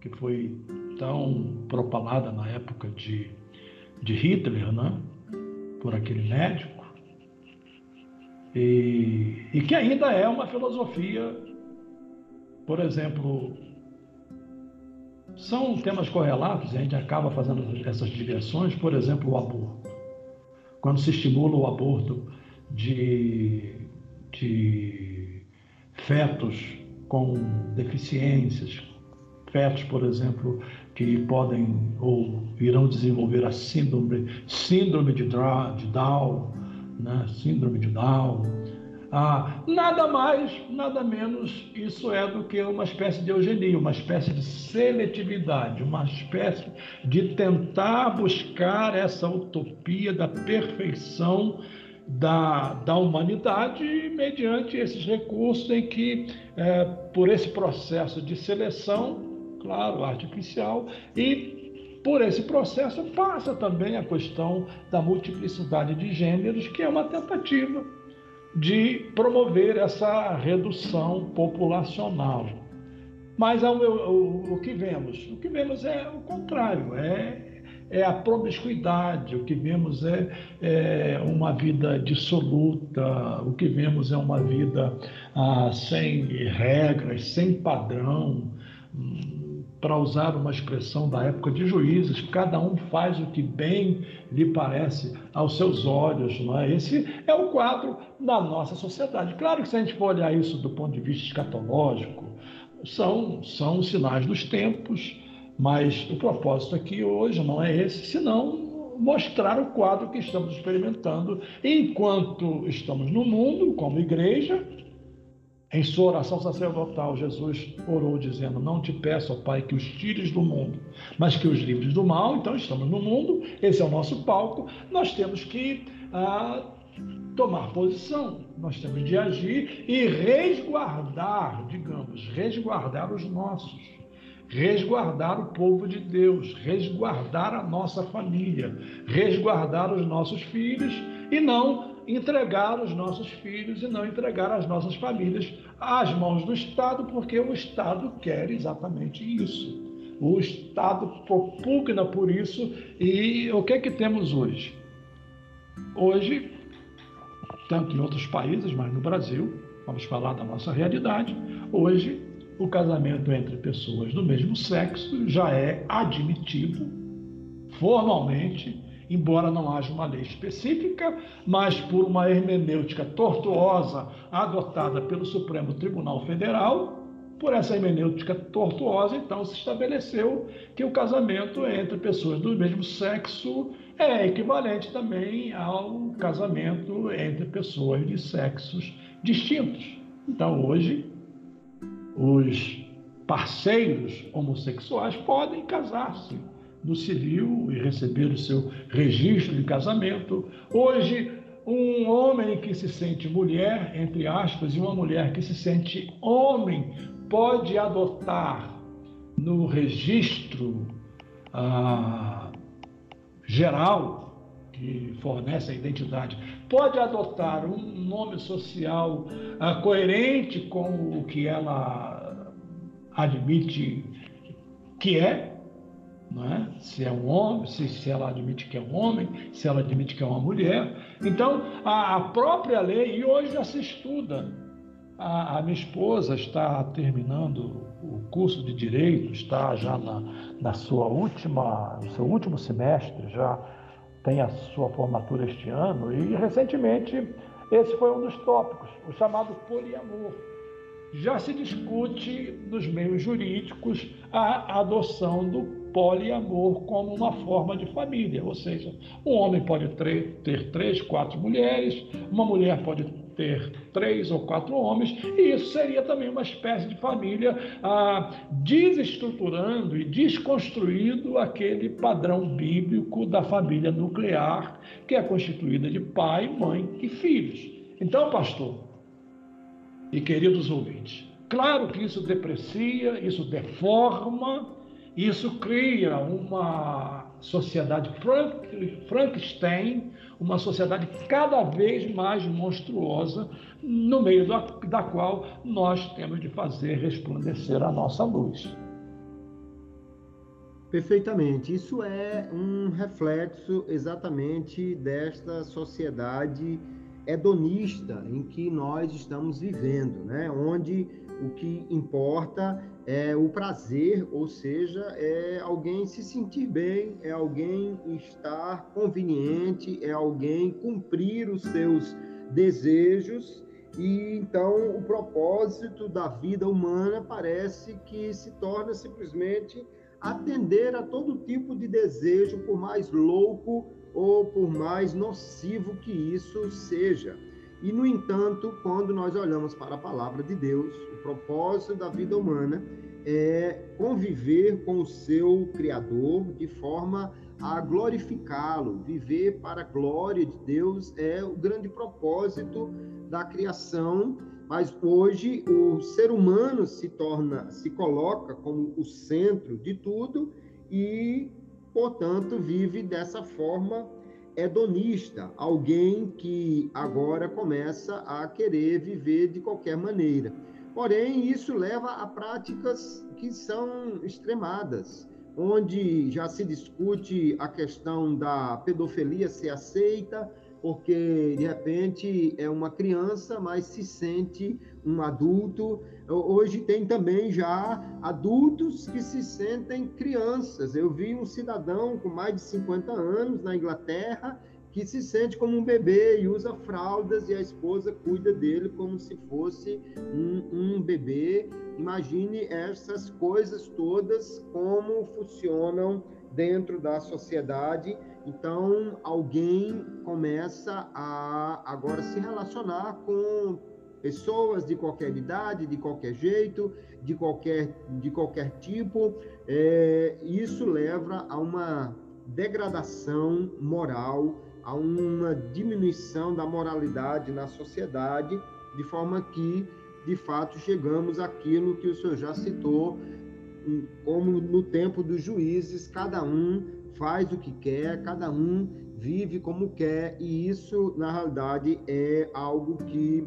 que foi tão propalada na época de, de Hitler, né? por aquele médico, e, e que ainda é uma filosofia, por exemplo, são temas correlatos, a gente acaba fazendo essas digressões, por exemplo, o aborto. Quando se estimula o aborto de, de fetos com deficiências, fetos, por exemplo, que podem ou irão desenvolver a síndrome, síndrome de, Down, né? síndrome de Down. Ah, nada mais, nada menos, isso é do que uma espécie de eugenia, uma espécie de seletividade, uma espécie de tentar buscar essa utopia da perfeição da, da humanidade mediante esses recursos em que, é, por esse processo de seleção, claro, artificial, e por esse processo passa também a questão da multiplicidade de gêneros, que é uma tentativa de promover essa redução populacional. Mas o, o, o que vemos? O que vemos é o contrário, é é a promiscuidade, o que vemos é, é uma vida dissoluta, o que vemos é uma vida ah, sem regras, sem padrão. Para usar uma expressão da época de juízes, cada um faz o que bem lhe parece aos seus olhos. Não é? Esse é o quadro da nossa sociedade. Claro que se a gente for olhar isso do ponto de vista escatológico, são, são sinais dos tempos, mas o propósito aqui hoje não é esse, senão mostrar o quadro que estamos experimentando enquanto estamos no mundo, como igreja. Em sua oração sacerdotal, Jesus orou dizendo: Não te peço, ó Pai, que os tires do mundo, mas que os livres do mal. Então, estamos no mundo, esse é o nosso palco. Nós temos que ah, tomar posição, nós temos de agir e resguardar, digamos, resguardar os nossos resguardar o povo de Deus, resguardar a nossa família, resguardar os nossos filhos e não entregar os nossos filhos e não entregar as nossas famílias às mãos do Estado, porque o Estado quer exatamente isso. O Estado propugna por isso e o que é que temos hoje? Hoje, tanto em outros países, mas no Brasil, vamos falar da nossa realidade, hoje o casamento entre pessoas do mesmo sexo já é admitido formalmente, embora não haja uma lei específica, mas por uma hermenêutica tortuosa adotada pelo Supremo Tribunal Federal, por essa hermenêutica tortuosa, então se estabeleceu que o casamento entre pessoas do mesmo sexo é equivalente também ao casamento entre pessoas de sexos distintos. Então, hoje, os parceiros homossexuais podem casar-se no civil e receber o seu registro de casamento. Hoje, um homem que se sente mulher, entre aspas, e uma mulher que se sente homem, pode adotar no registro ah, geral que fornece a identidade, pode adotar um nome social ah, coerente com o que ela admite que é, é? se é um homem, se, se ela admite que é um homem, se ela admite que é uma mulher. Então, a, a própria lei, e hoje já se estuda, a, a, minha esposa está terminando o curso de Direito, está já na, na sua última, no seu último semestre, já tem a sua formatura este ano, e recentemente esse foi um dos tópicos, o chamado poliamor já se discute nos meios jurídicos a adoção do poliamor como uma forma de família, ou seja, um homem pode ter três, quatro mulheres, uma mulher pode ter três ou quatro homens, e isso seria também uma espécie de família ah, desestruturando e desconstruindo aquele padrão bíblico da família nuclear, que é constituída de pai, mãe e filhos. Então, pastor, e queridos ouvintes. Claro que isso deprecia, isso deforma, isso cria uma sociedade Frankenstein, uma sociedade cada vez mais monstruosa, no meio da, da qual nós temos de fazer resplandecer a nossa luz.
Perfeitamente. Isso é um reflexo exatamente desta sociedade hedonista em que nós estamos vivendo, né? onde o que importa é o prazer, ou seja, é alguém se sentir bem, é alguém estar conveniente, é alguém cumprir os seus desejos. E então o propósito da vida humana parece que se torna simplesmente atender a todo tipo de desejo, por mais louco ou por mais nocivo que isso seja. E, no entanto, quando nós olhamos para a palavra de Deus, o propósito da vida humana é conviver com o seu Criador de forma a glorificá-lo. Viver para a glória de Deus é o grande propósito da criação. Mas hoje o ser humano se torna, se coloca como o centro de tudo e portanto, vive dessa forma hedonista, alguém que agora começa a querer viver de qualquer maneira. Porém, isso leva a práticas que são extremadas, onde já se discute a questão da pedofilia ser aceita, porque de repente é uma criança, mas se sente um adulto. Hoje tem também já adultos que se sentem crianças. Eu vi um cidadão com mais de 50 anos na Inglaterra que se sente como um bebê e usa fraldas e a esposa cuida dele como se fosse um, um bebê. Imagine essas coisas todas como funcionam dentro da sociedade. Então, alguém começa a agora se relacionar com pessoas de qualquer idade, de qualquer jeito, de qualquer, de qualquer tipo. É, isso leva a uma degradação moral, a uma diminuição da moralidade na sociedade, de forma que, de fato, chegamos àquilo que o senhor já citou, como no tempo dos juízes, cada um faz o que quer, cada um vive como quer, e isso, na realidade, é algo que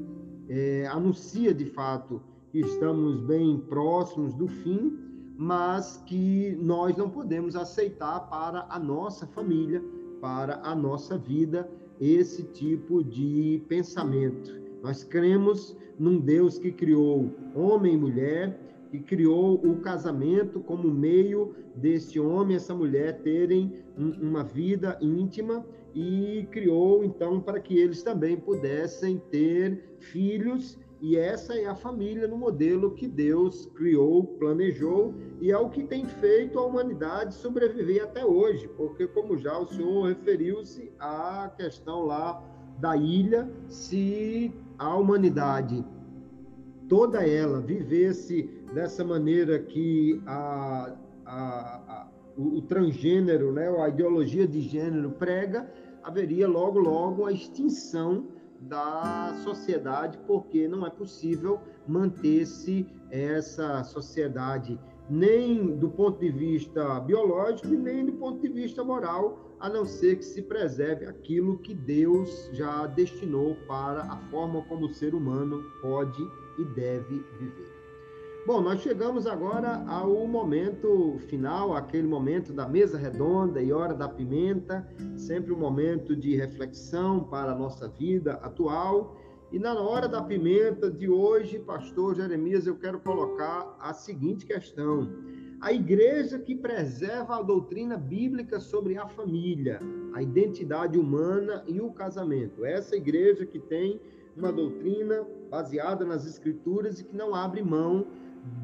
é, anuncia de fato que estamos bem próximos do fim, mas que nós não podemos aceitar para a nossa família, para a nossa vida, esse tipo de pensamento. Nós cremos num Deus que criou homem e mulher, que criou o casamento como meio desse homem e essa mulher terem uma vida íntima e criou então para que eles também pudessem ter filhos. E essa é a família no modelo que Deus criou, planejou e é o que tem feito a humanidade sobreviver até hoje, porque como já o senhor referiu-se à questão lá da ilha, se a humanidade toda ela vivesse dessa maneira que a, a, a o, o transgênero, né, a ideologia de gênero prega, haveria logo, logo a extinção da sociedade, porque não é possível manter-se essa sociedade nem do ponto de vista biológico e nem do ponto de vista moral, a não ser que se preserve aquilo que Deus já destinou para a forma como o ser humano pode e deve viver. Bom, nós chegamos agora ao momento final, aquele momento da mesa redonda e hora da pimenta, sempre um momento de reflexão para a nossa vida atual. E na hora da pimenta de hoje, pastor Jeremias, eu quero colocar a seguinte questão: a igreja que preserva a doutrina bíblica sobre a família, a identidade humana e o casamento. Essa igreja que tem uma doutrina baseada nas escrituras e que não abre mão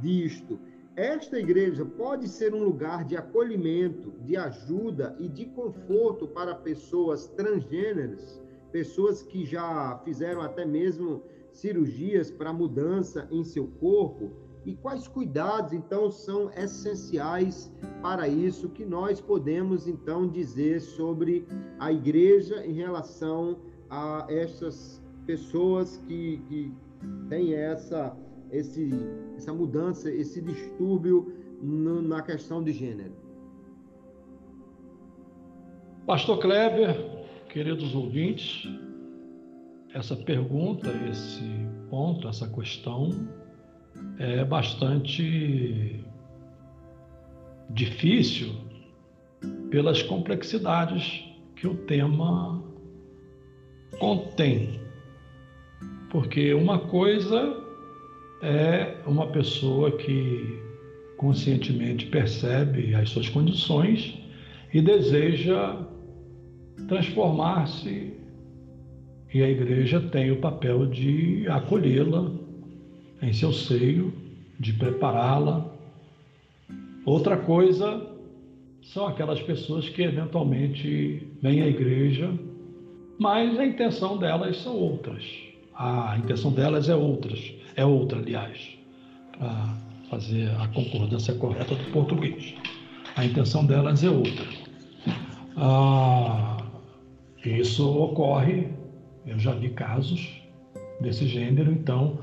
disto. Esta igreja pode ser um lugar de acolhimento, de ajuda e de conforto para pessoas transgêneras, pessoas que já fizeram até mesmo cirurgias para mudança em seu corpo. E quais cuidados, então, são essenciais para isso que nós podemos, então, dizer sobre a igreja em relação a essas pessoas que, que têm essa esse, essa mudança, esse distúrbio no, na questão de gênero?
Pastor Kleber, queridos ouvintes, essa pergunta, esse ponto, essa questão é bastante difícil pelas complexidades que o tema contém. Porque uma coisa é uma pessoa que conscientemente percebe as suas condições e deseja transformar-se, e a igreja tem o papel de acolhê-la em seu seio, de prepará-la. Outra coisa são aquelas pessoas que eventualmente vêm à igreja, mas a intenção delas são outras. A intenção delas é outras é outra, aliás, para fazer a concordância correta do português. A intenção delas é outra. Ah, isso ocorre, eu já vi casos desse gênero, então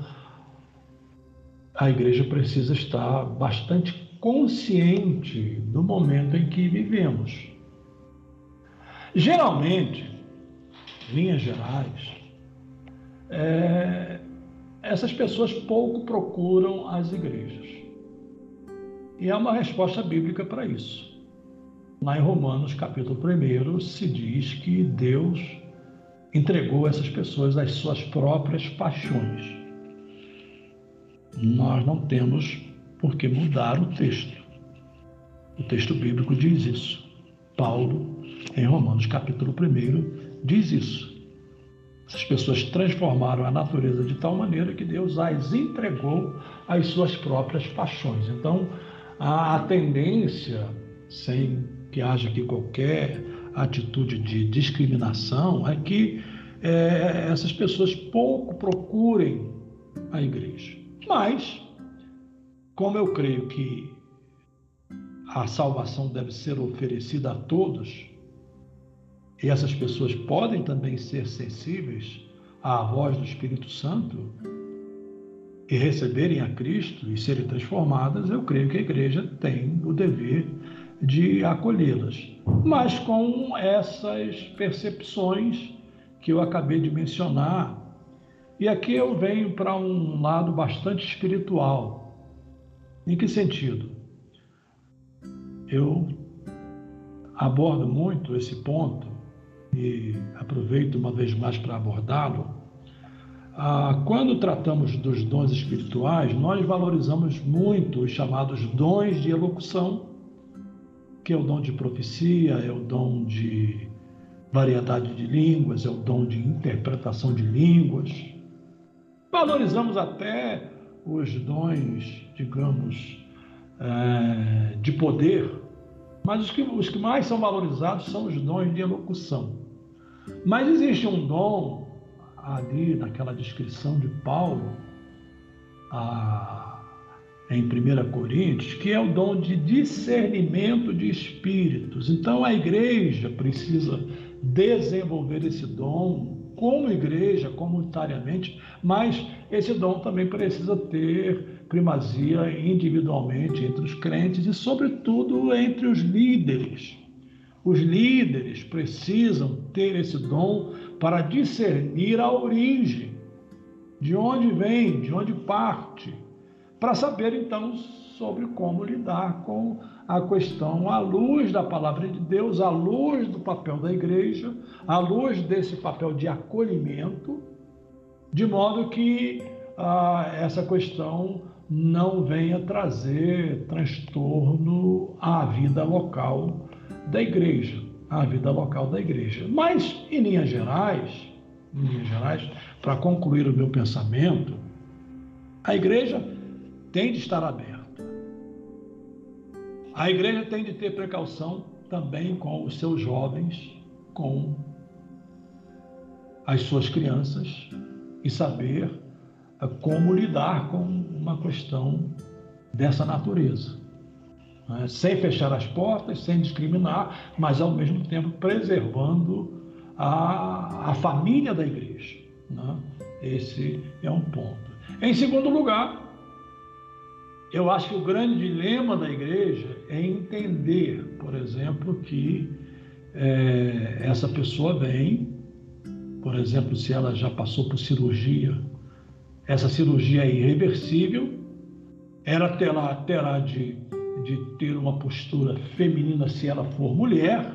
a igreja precisa estar bastante consciente do momento em que vivemos. Geralmente, linhas gerais, é, essas pessoas pouco procuram as igrejas. E há uma resposta bíblica para isso. Lá em Romanos, capítulo 1, se diz que Deus entregou essas pessoas às suas próprias paixões. Nós não temos por que mudar o texto. O texto bíblico diz isso. Paulo, em Romanos, capítulo 1, diz isso. Essas pessoas transformaram a natureza de tal maneira que Deus as entregou às suas próprias paixões. Então, a tendência, sem que haja aqui qualquer atitude de discriminação, é que é, essas pessoas pouco procurem a igreja. Mas, como eu creio que a salvação deve ser oferecida a todos, e essas pessoas podem também ser sensíveis à voz do Espírito Santo e receberem a Cristo e serem transformadas, eu creio que a igreja tem o dever de acolhê-las. Mas com essas percepções que eu acabei de mencionar, e aqui eu venho para um lado bastante espiritual. Em que sentido? Eu abordo muito esse ponto e aproveito uma vez mais para abordá-lo. Ah, quando tratamos dos dons espirituais, nós valorizamos muito os chamados dons de elocução, que é o dom de profecia, é o dom de variedade de línguas, é o dom de interpretação de línguas. Valorizamos até os dons, digamos, é, de poder, mas os que, os que mais são valorizados são os dons de elocução. Mas existe um dom ali naquela descrição de Paulo, a, em 1 Coríntios, que é o dom de discernimento de espíritos. Então a igreja precisa desenvolver esse dom como igreja, comunitariamente, mas esse dom também precisa ter primazia individualmente entre os crentes e, sobretudo, entre os líderes. Os líderes precisam ter esse dom para discernir a origem, de onde vem, de onde parte, para saber então sobre como lidar com a questão à luz da palavra de Deus, à luz do papel da igreja, à luz desse papel de acolhimento, de modo que ah, essa questão não venha trazer transtorno à vida local da igreja, à vida local da igreja. Mas, em linhas gerais, em linhas gerais, para concluir o meu pensamento, a igreja tem de estar aberta. A igreja tem de ter precaução também com os seus jovens, com as suas crianças e saber como lidar com uma questão dessa natureza. Né? Sem fechar as portas, sem discriminar, mas ao mesmo tempo preservando a, a família da igreja. Né? Esse é um ponto. Em segundo lugar, eu acho que o grande dilema da igreja é entender, por exemplo, que é, essa pessoa vem, por exemplo, se ela já passou por cirurgia, essa cirurgia é irreversível, ela terá, terá de, de ter uma postura feminina se ela for mulher,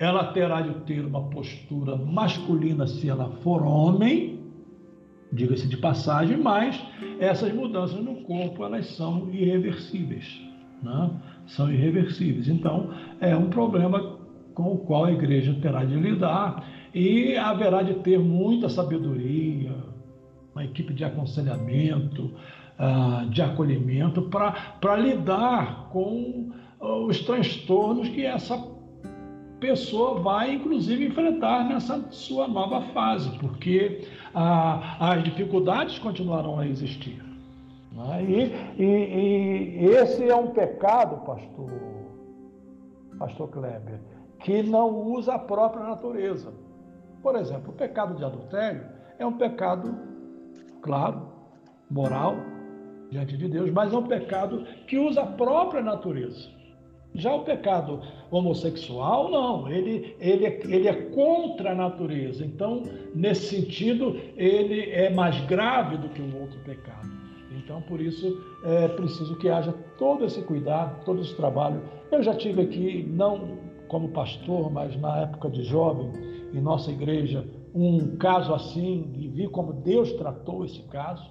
ela terá de ter uma postura masculina se ela for homem, diga-se de passagem, mas essas mudanças no corpo elas são irreversíveis, né? são irreversíveis. Então é um problema com o qual a igreja terá de lidar e haverá de ter muita sabedoria, uma equipe de aconselhamento, ah, de acolhimento para lidar com ah, os transtornos que essa pessoa vai, inclusive, enfrentar nessa sua nova fase, porque ah, as dificuldades continuarão a existir. Né? E, e, e, esse é um pecado, pastor, pastor Kleber, que não usa a própria natureza. Por exemplo, o pecado de adultério é um pecado, claro, moral, diante de Deus, mas é um pecado que usa a própria natureza. Já o pecado homossexual, não, ele, ele, ele é contra a natureza. Então, nesse sentido, ele é mais grave do que o outro pecado. Então, por isso, é preciso que haja todo esse cuidado, todo esse trabalho. Eu já tive aqui, não como pastor, mas na época de jovem, em nossa igreja, um caso assim, e vi como Deus tratou esse caso.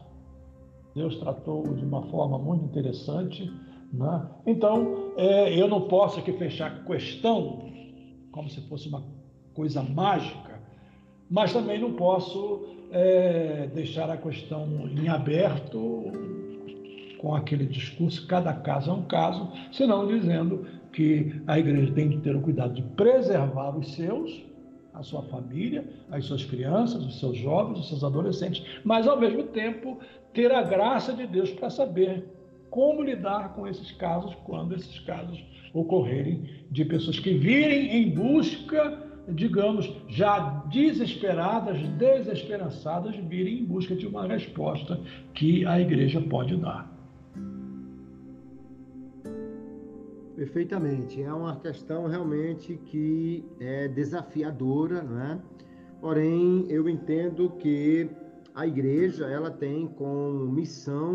Deus tratou de uma forma muito interessante né? Então, é, eu não posso aqui fechar a questão como se fosse uma coisa mágica, mas também não posso é, deixar a questão em aberto com aquele discurso, cada caso é um caso, senão dizendo que a igreja tem que ter o cuidado de preservar os seus, a sua família, as suas crianças, os seus jovens, os seus adolescentes, mas ao mesmo tempo ter a graça de Deus para saber como lidar com esses casos quando esses casos ocorrerem de pessoas que virem em busca, digamos, já desesperadas, desesperançadas, virem em busca de uma resposta que a igreja pode dar.
Perfeitamente. É uma questão realmente que é desafiadora, não é? Porém, eu entendo que a igreja ela tem como missão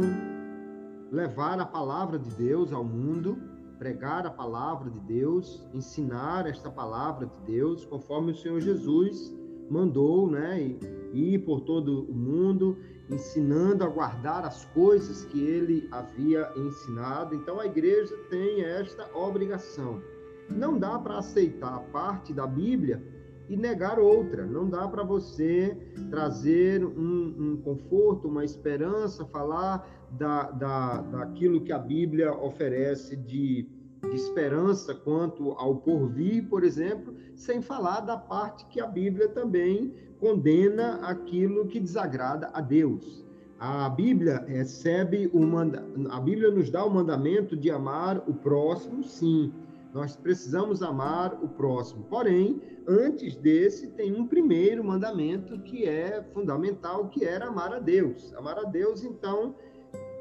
levar a palavra de Deus ao mundo, pregar a palavra de Deus, ensinar esta palavra de Deus, conforme o Senhor Jesus mandou, né? Ir por todo o mundo, ensinando a guardar as coisas que ele havia ensinado. Então a igreja tem esta obrigação. Não dá para aceitar parte da Bíblia e negar outra. Não dá para você trazer um, um, conforto, uma esperança, falar da, da, daquilo que a Bíblia oferece de, de esperança quanto ao porvir, por exemplo, sem falar da parte que a Bíblia também condena aquilo que desagrada a Deus. A Bíblia recebe o manda... a Bíblia nos dá o mandamento de amar o próximo, sim. Nós precisamos amar o próximo. Porém, antes desse tem um primeiro mandamento que é fundamental, que era amar a Deus. Amar a Deus, então,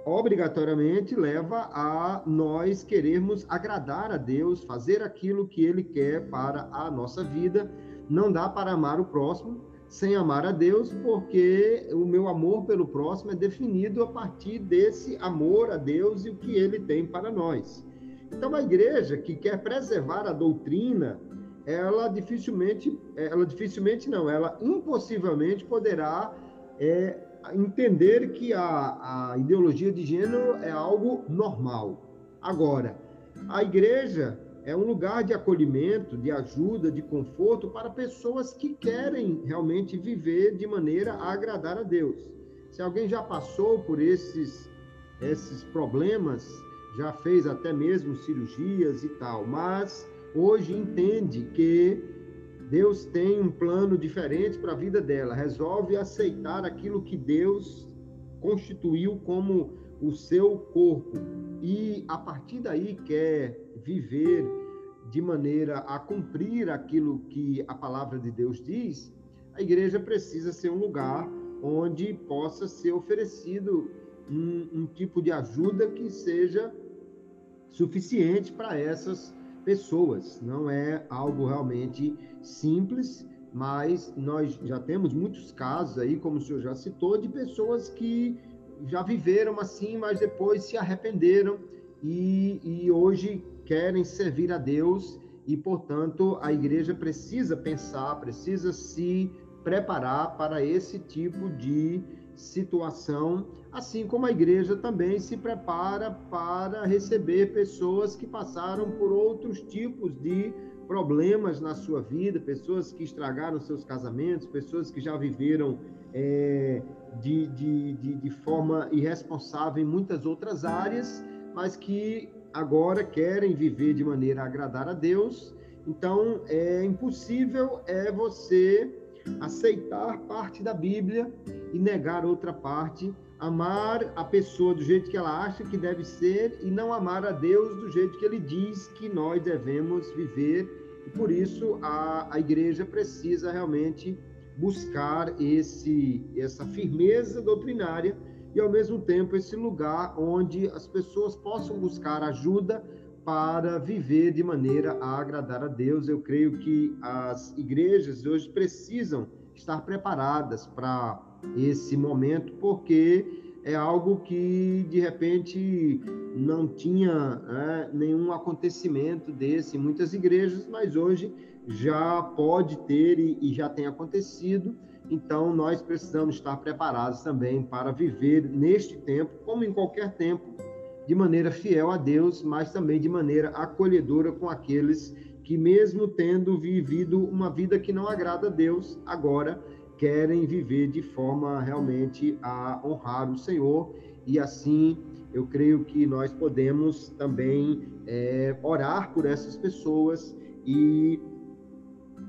obrigatoriamente leva a nós querermos agradar a Deus, fazer aquilo que ele quer para a nossa vida. Não dá para amar o próximo sem amar a Deus, porque o meu amor pelo próximo é definido a partir desse amor a Deus e o que ele tem para nós. Então, a igreja que quer preservar a doutrina, ela dificilmente, ela dificilmente não, ela impossivelmente poderá é, entender que a, a ideologia de gênero é algo normal. Agora, a igreja é um lugar de acolhimento, de ajuda, de conforto para pessoas que querem realmente viver de maneira a agradar a Deus. Se alguém já passou por esses, esses problemas, já fez até mesmo cirurgias e tal, mas hoje entende que Deus tem um plano diferente para a vida dela, resolve aceitar aquilo que Deus constituiu como o seu corpo e a partir daí quer viver de maneira a cumprir aquilo que a palavra de Deus diz, a igreja precisa ser um lugar onde possa ser oferecido um, um tipo de ajuda que seja suficiente para essas pessoas. Não é algo realmente simples, mas nós já temos muitos casos aí, como o senhor já citou, de pessoas que já viveram assim, mas depois se arrependeram e, e hoje querem servir a Deus e, portanto, a igreja precisa pensar, precisa se preparar para esse tipo de situação, assim como a igreja também se prepara para receber pessoas que passaram por outros tipos de problemas na sua vida, pessoas que estragaram seus casamentos, pessoas que já viveram é, de, de, de, de forma irresponsável em muitas outras áreas, mas que agora querem viver de maneira a agradar a Deus. Então, é impossível é você aceitar parte da Bíblia e negar outra parte, amar a pessoa do jeito que ela acha que deve ser e não amar a Deus do jeito que ele diz que nós devemos viver. E por isso a, a igreja precisa realmente buscar esse essa firmeza doutrinária e ao mesmo tempo esse lugar onde as pessoas possam buscar ajuda para viver de maneira a agradar a Deus. Eu creio que as igrejas hoje precisam estar preparadas para esse momento, porque é algo que de repente não tinha é, nenhum acontecimento desse em muitas igrejas, mas hoje já pode ter e, e já tem acontecido. Então, nós precisamos estar preparados também para viver neste tempo, como em qualquer tempo, de maneira fiel a Deus, mas também de maneira acolhedora com aqueles que, mesmo tendo vivido uma vida que não agrada a Deus, agora querem viver de forma realmente a honrar o Senhor. E assim, eu creio que nós podemos também é, orar por essas pessoas e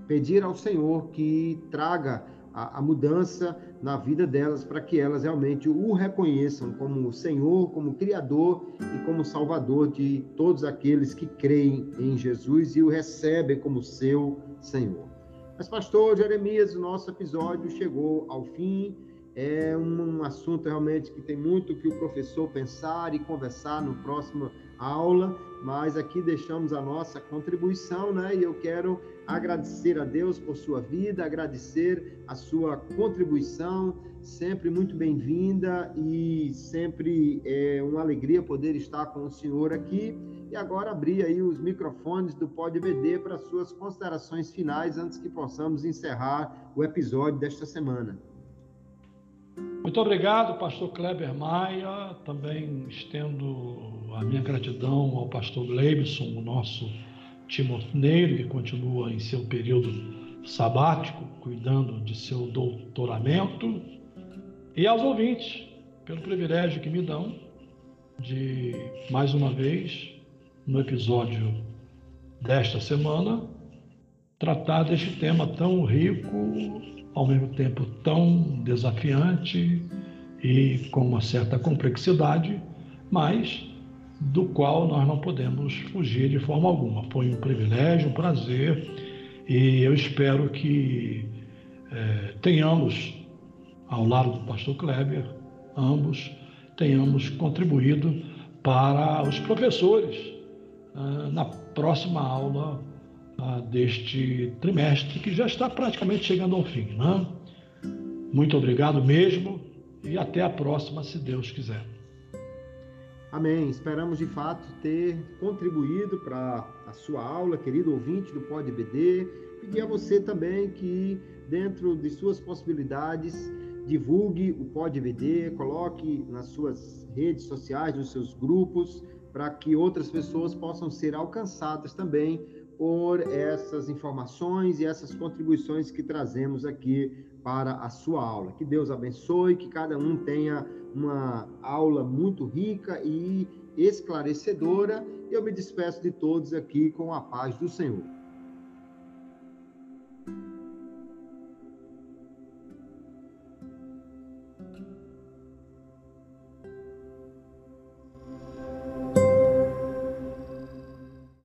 pedir ao Senhor que traga a, a mudança na vida delas para que elas realmente o reconheçam como Senhor, como Criador e como Salvador de todos aqueles que creem em Jesus e o recebem como seu Senhor. Mas, pastor Jeremias, o nosso episódio chegou ao fim. É um assunto realmente que tem muito que o professor pensar e conversar no próximo aula, mas aqui deixamos a nossa contribuição, né? E eu quero agradecer a Deus por sua vida, agradecer a sua contribuição, sempre muito bem-vinda e sempre é uma alegria poder estar com o senhor aqui. E agora abrir aí os microfones do Pode BD para suas considerações finais antes que possamos encerrar o episódio desta semana.
Muito obrigado, pastor Kleber Maia. Também estendo a minha gratidão ao pastor Gleibson, o nosso timoneiro, que continua em seu período sabático, cuidando de seu doutoramento, e aos ouvintes, pelo privilégio que me dão de, mais uma vez, no episódio desta semana, tratar deste tema tão rico, ao mesmo tempo tão desafiante e com uma certa complexidade, mas do qual nós não podemos fugir de forma alguma. Foi um privilégio, um prazer, e eu espero que é, tenhamos, ao lado do pastor Kleber, ambos, tenhamos contribuído para os professores ah, na próxima aula ah, deste trimestre, que já está praticamente chegando ao fim. Né? Muito obrigado mesmo e até a próxima, se Deus quiser.
Amém. Esperamos de fato ter contribuído para a sua aula, querido ouvinte do Pode BD. Pedir a você também que, dentro de suas possibilidades, divulgue o Pode BD, coloque nas suas redes sociais, nos seus grupos, para que outras pessoas possam ser alcançadas também por essas informações e essas contribuições que trazemos aqui para a sua aula. Que Deus abençoe, que cada um tenha uma aula muito rica e esclarecedora. Eu me despeço de todos aqui com a paz do Senhor.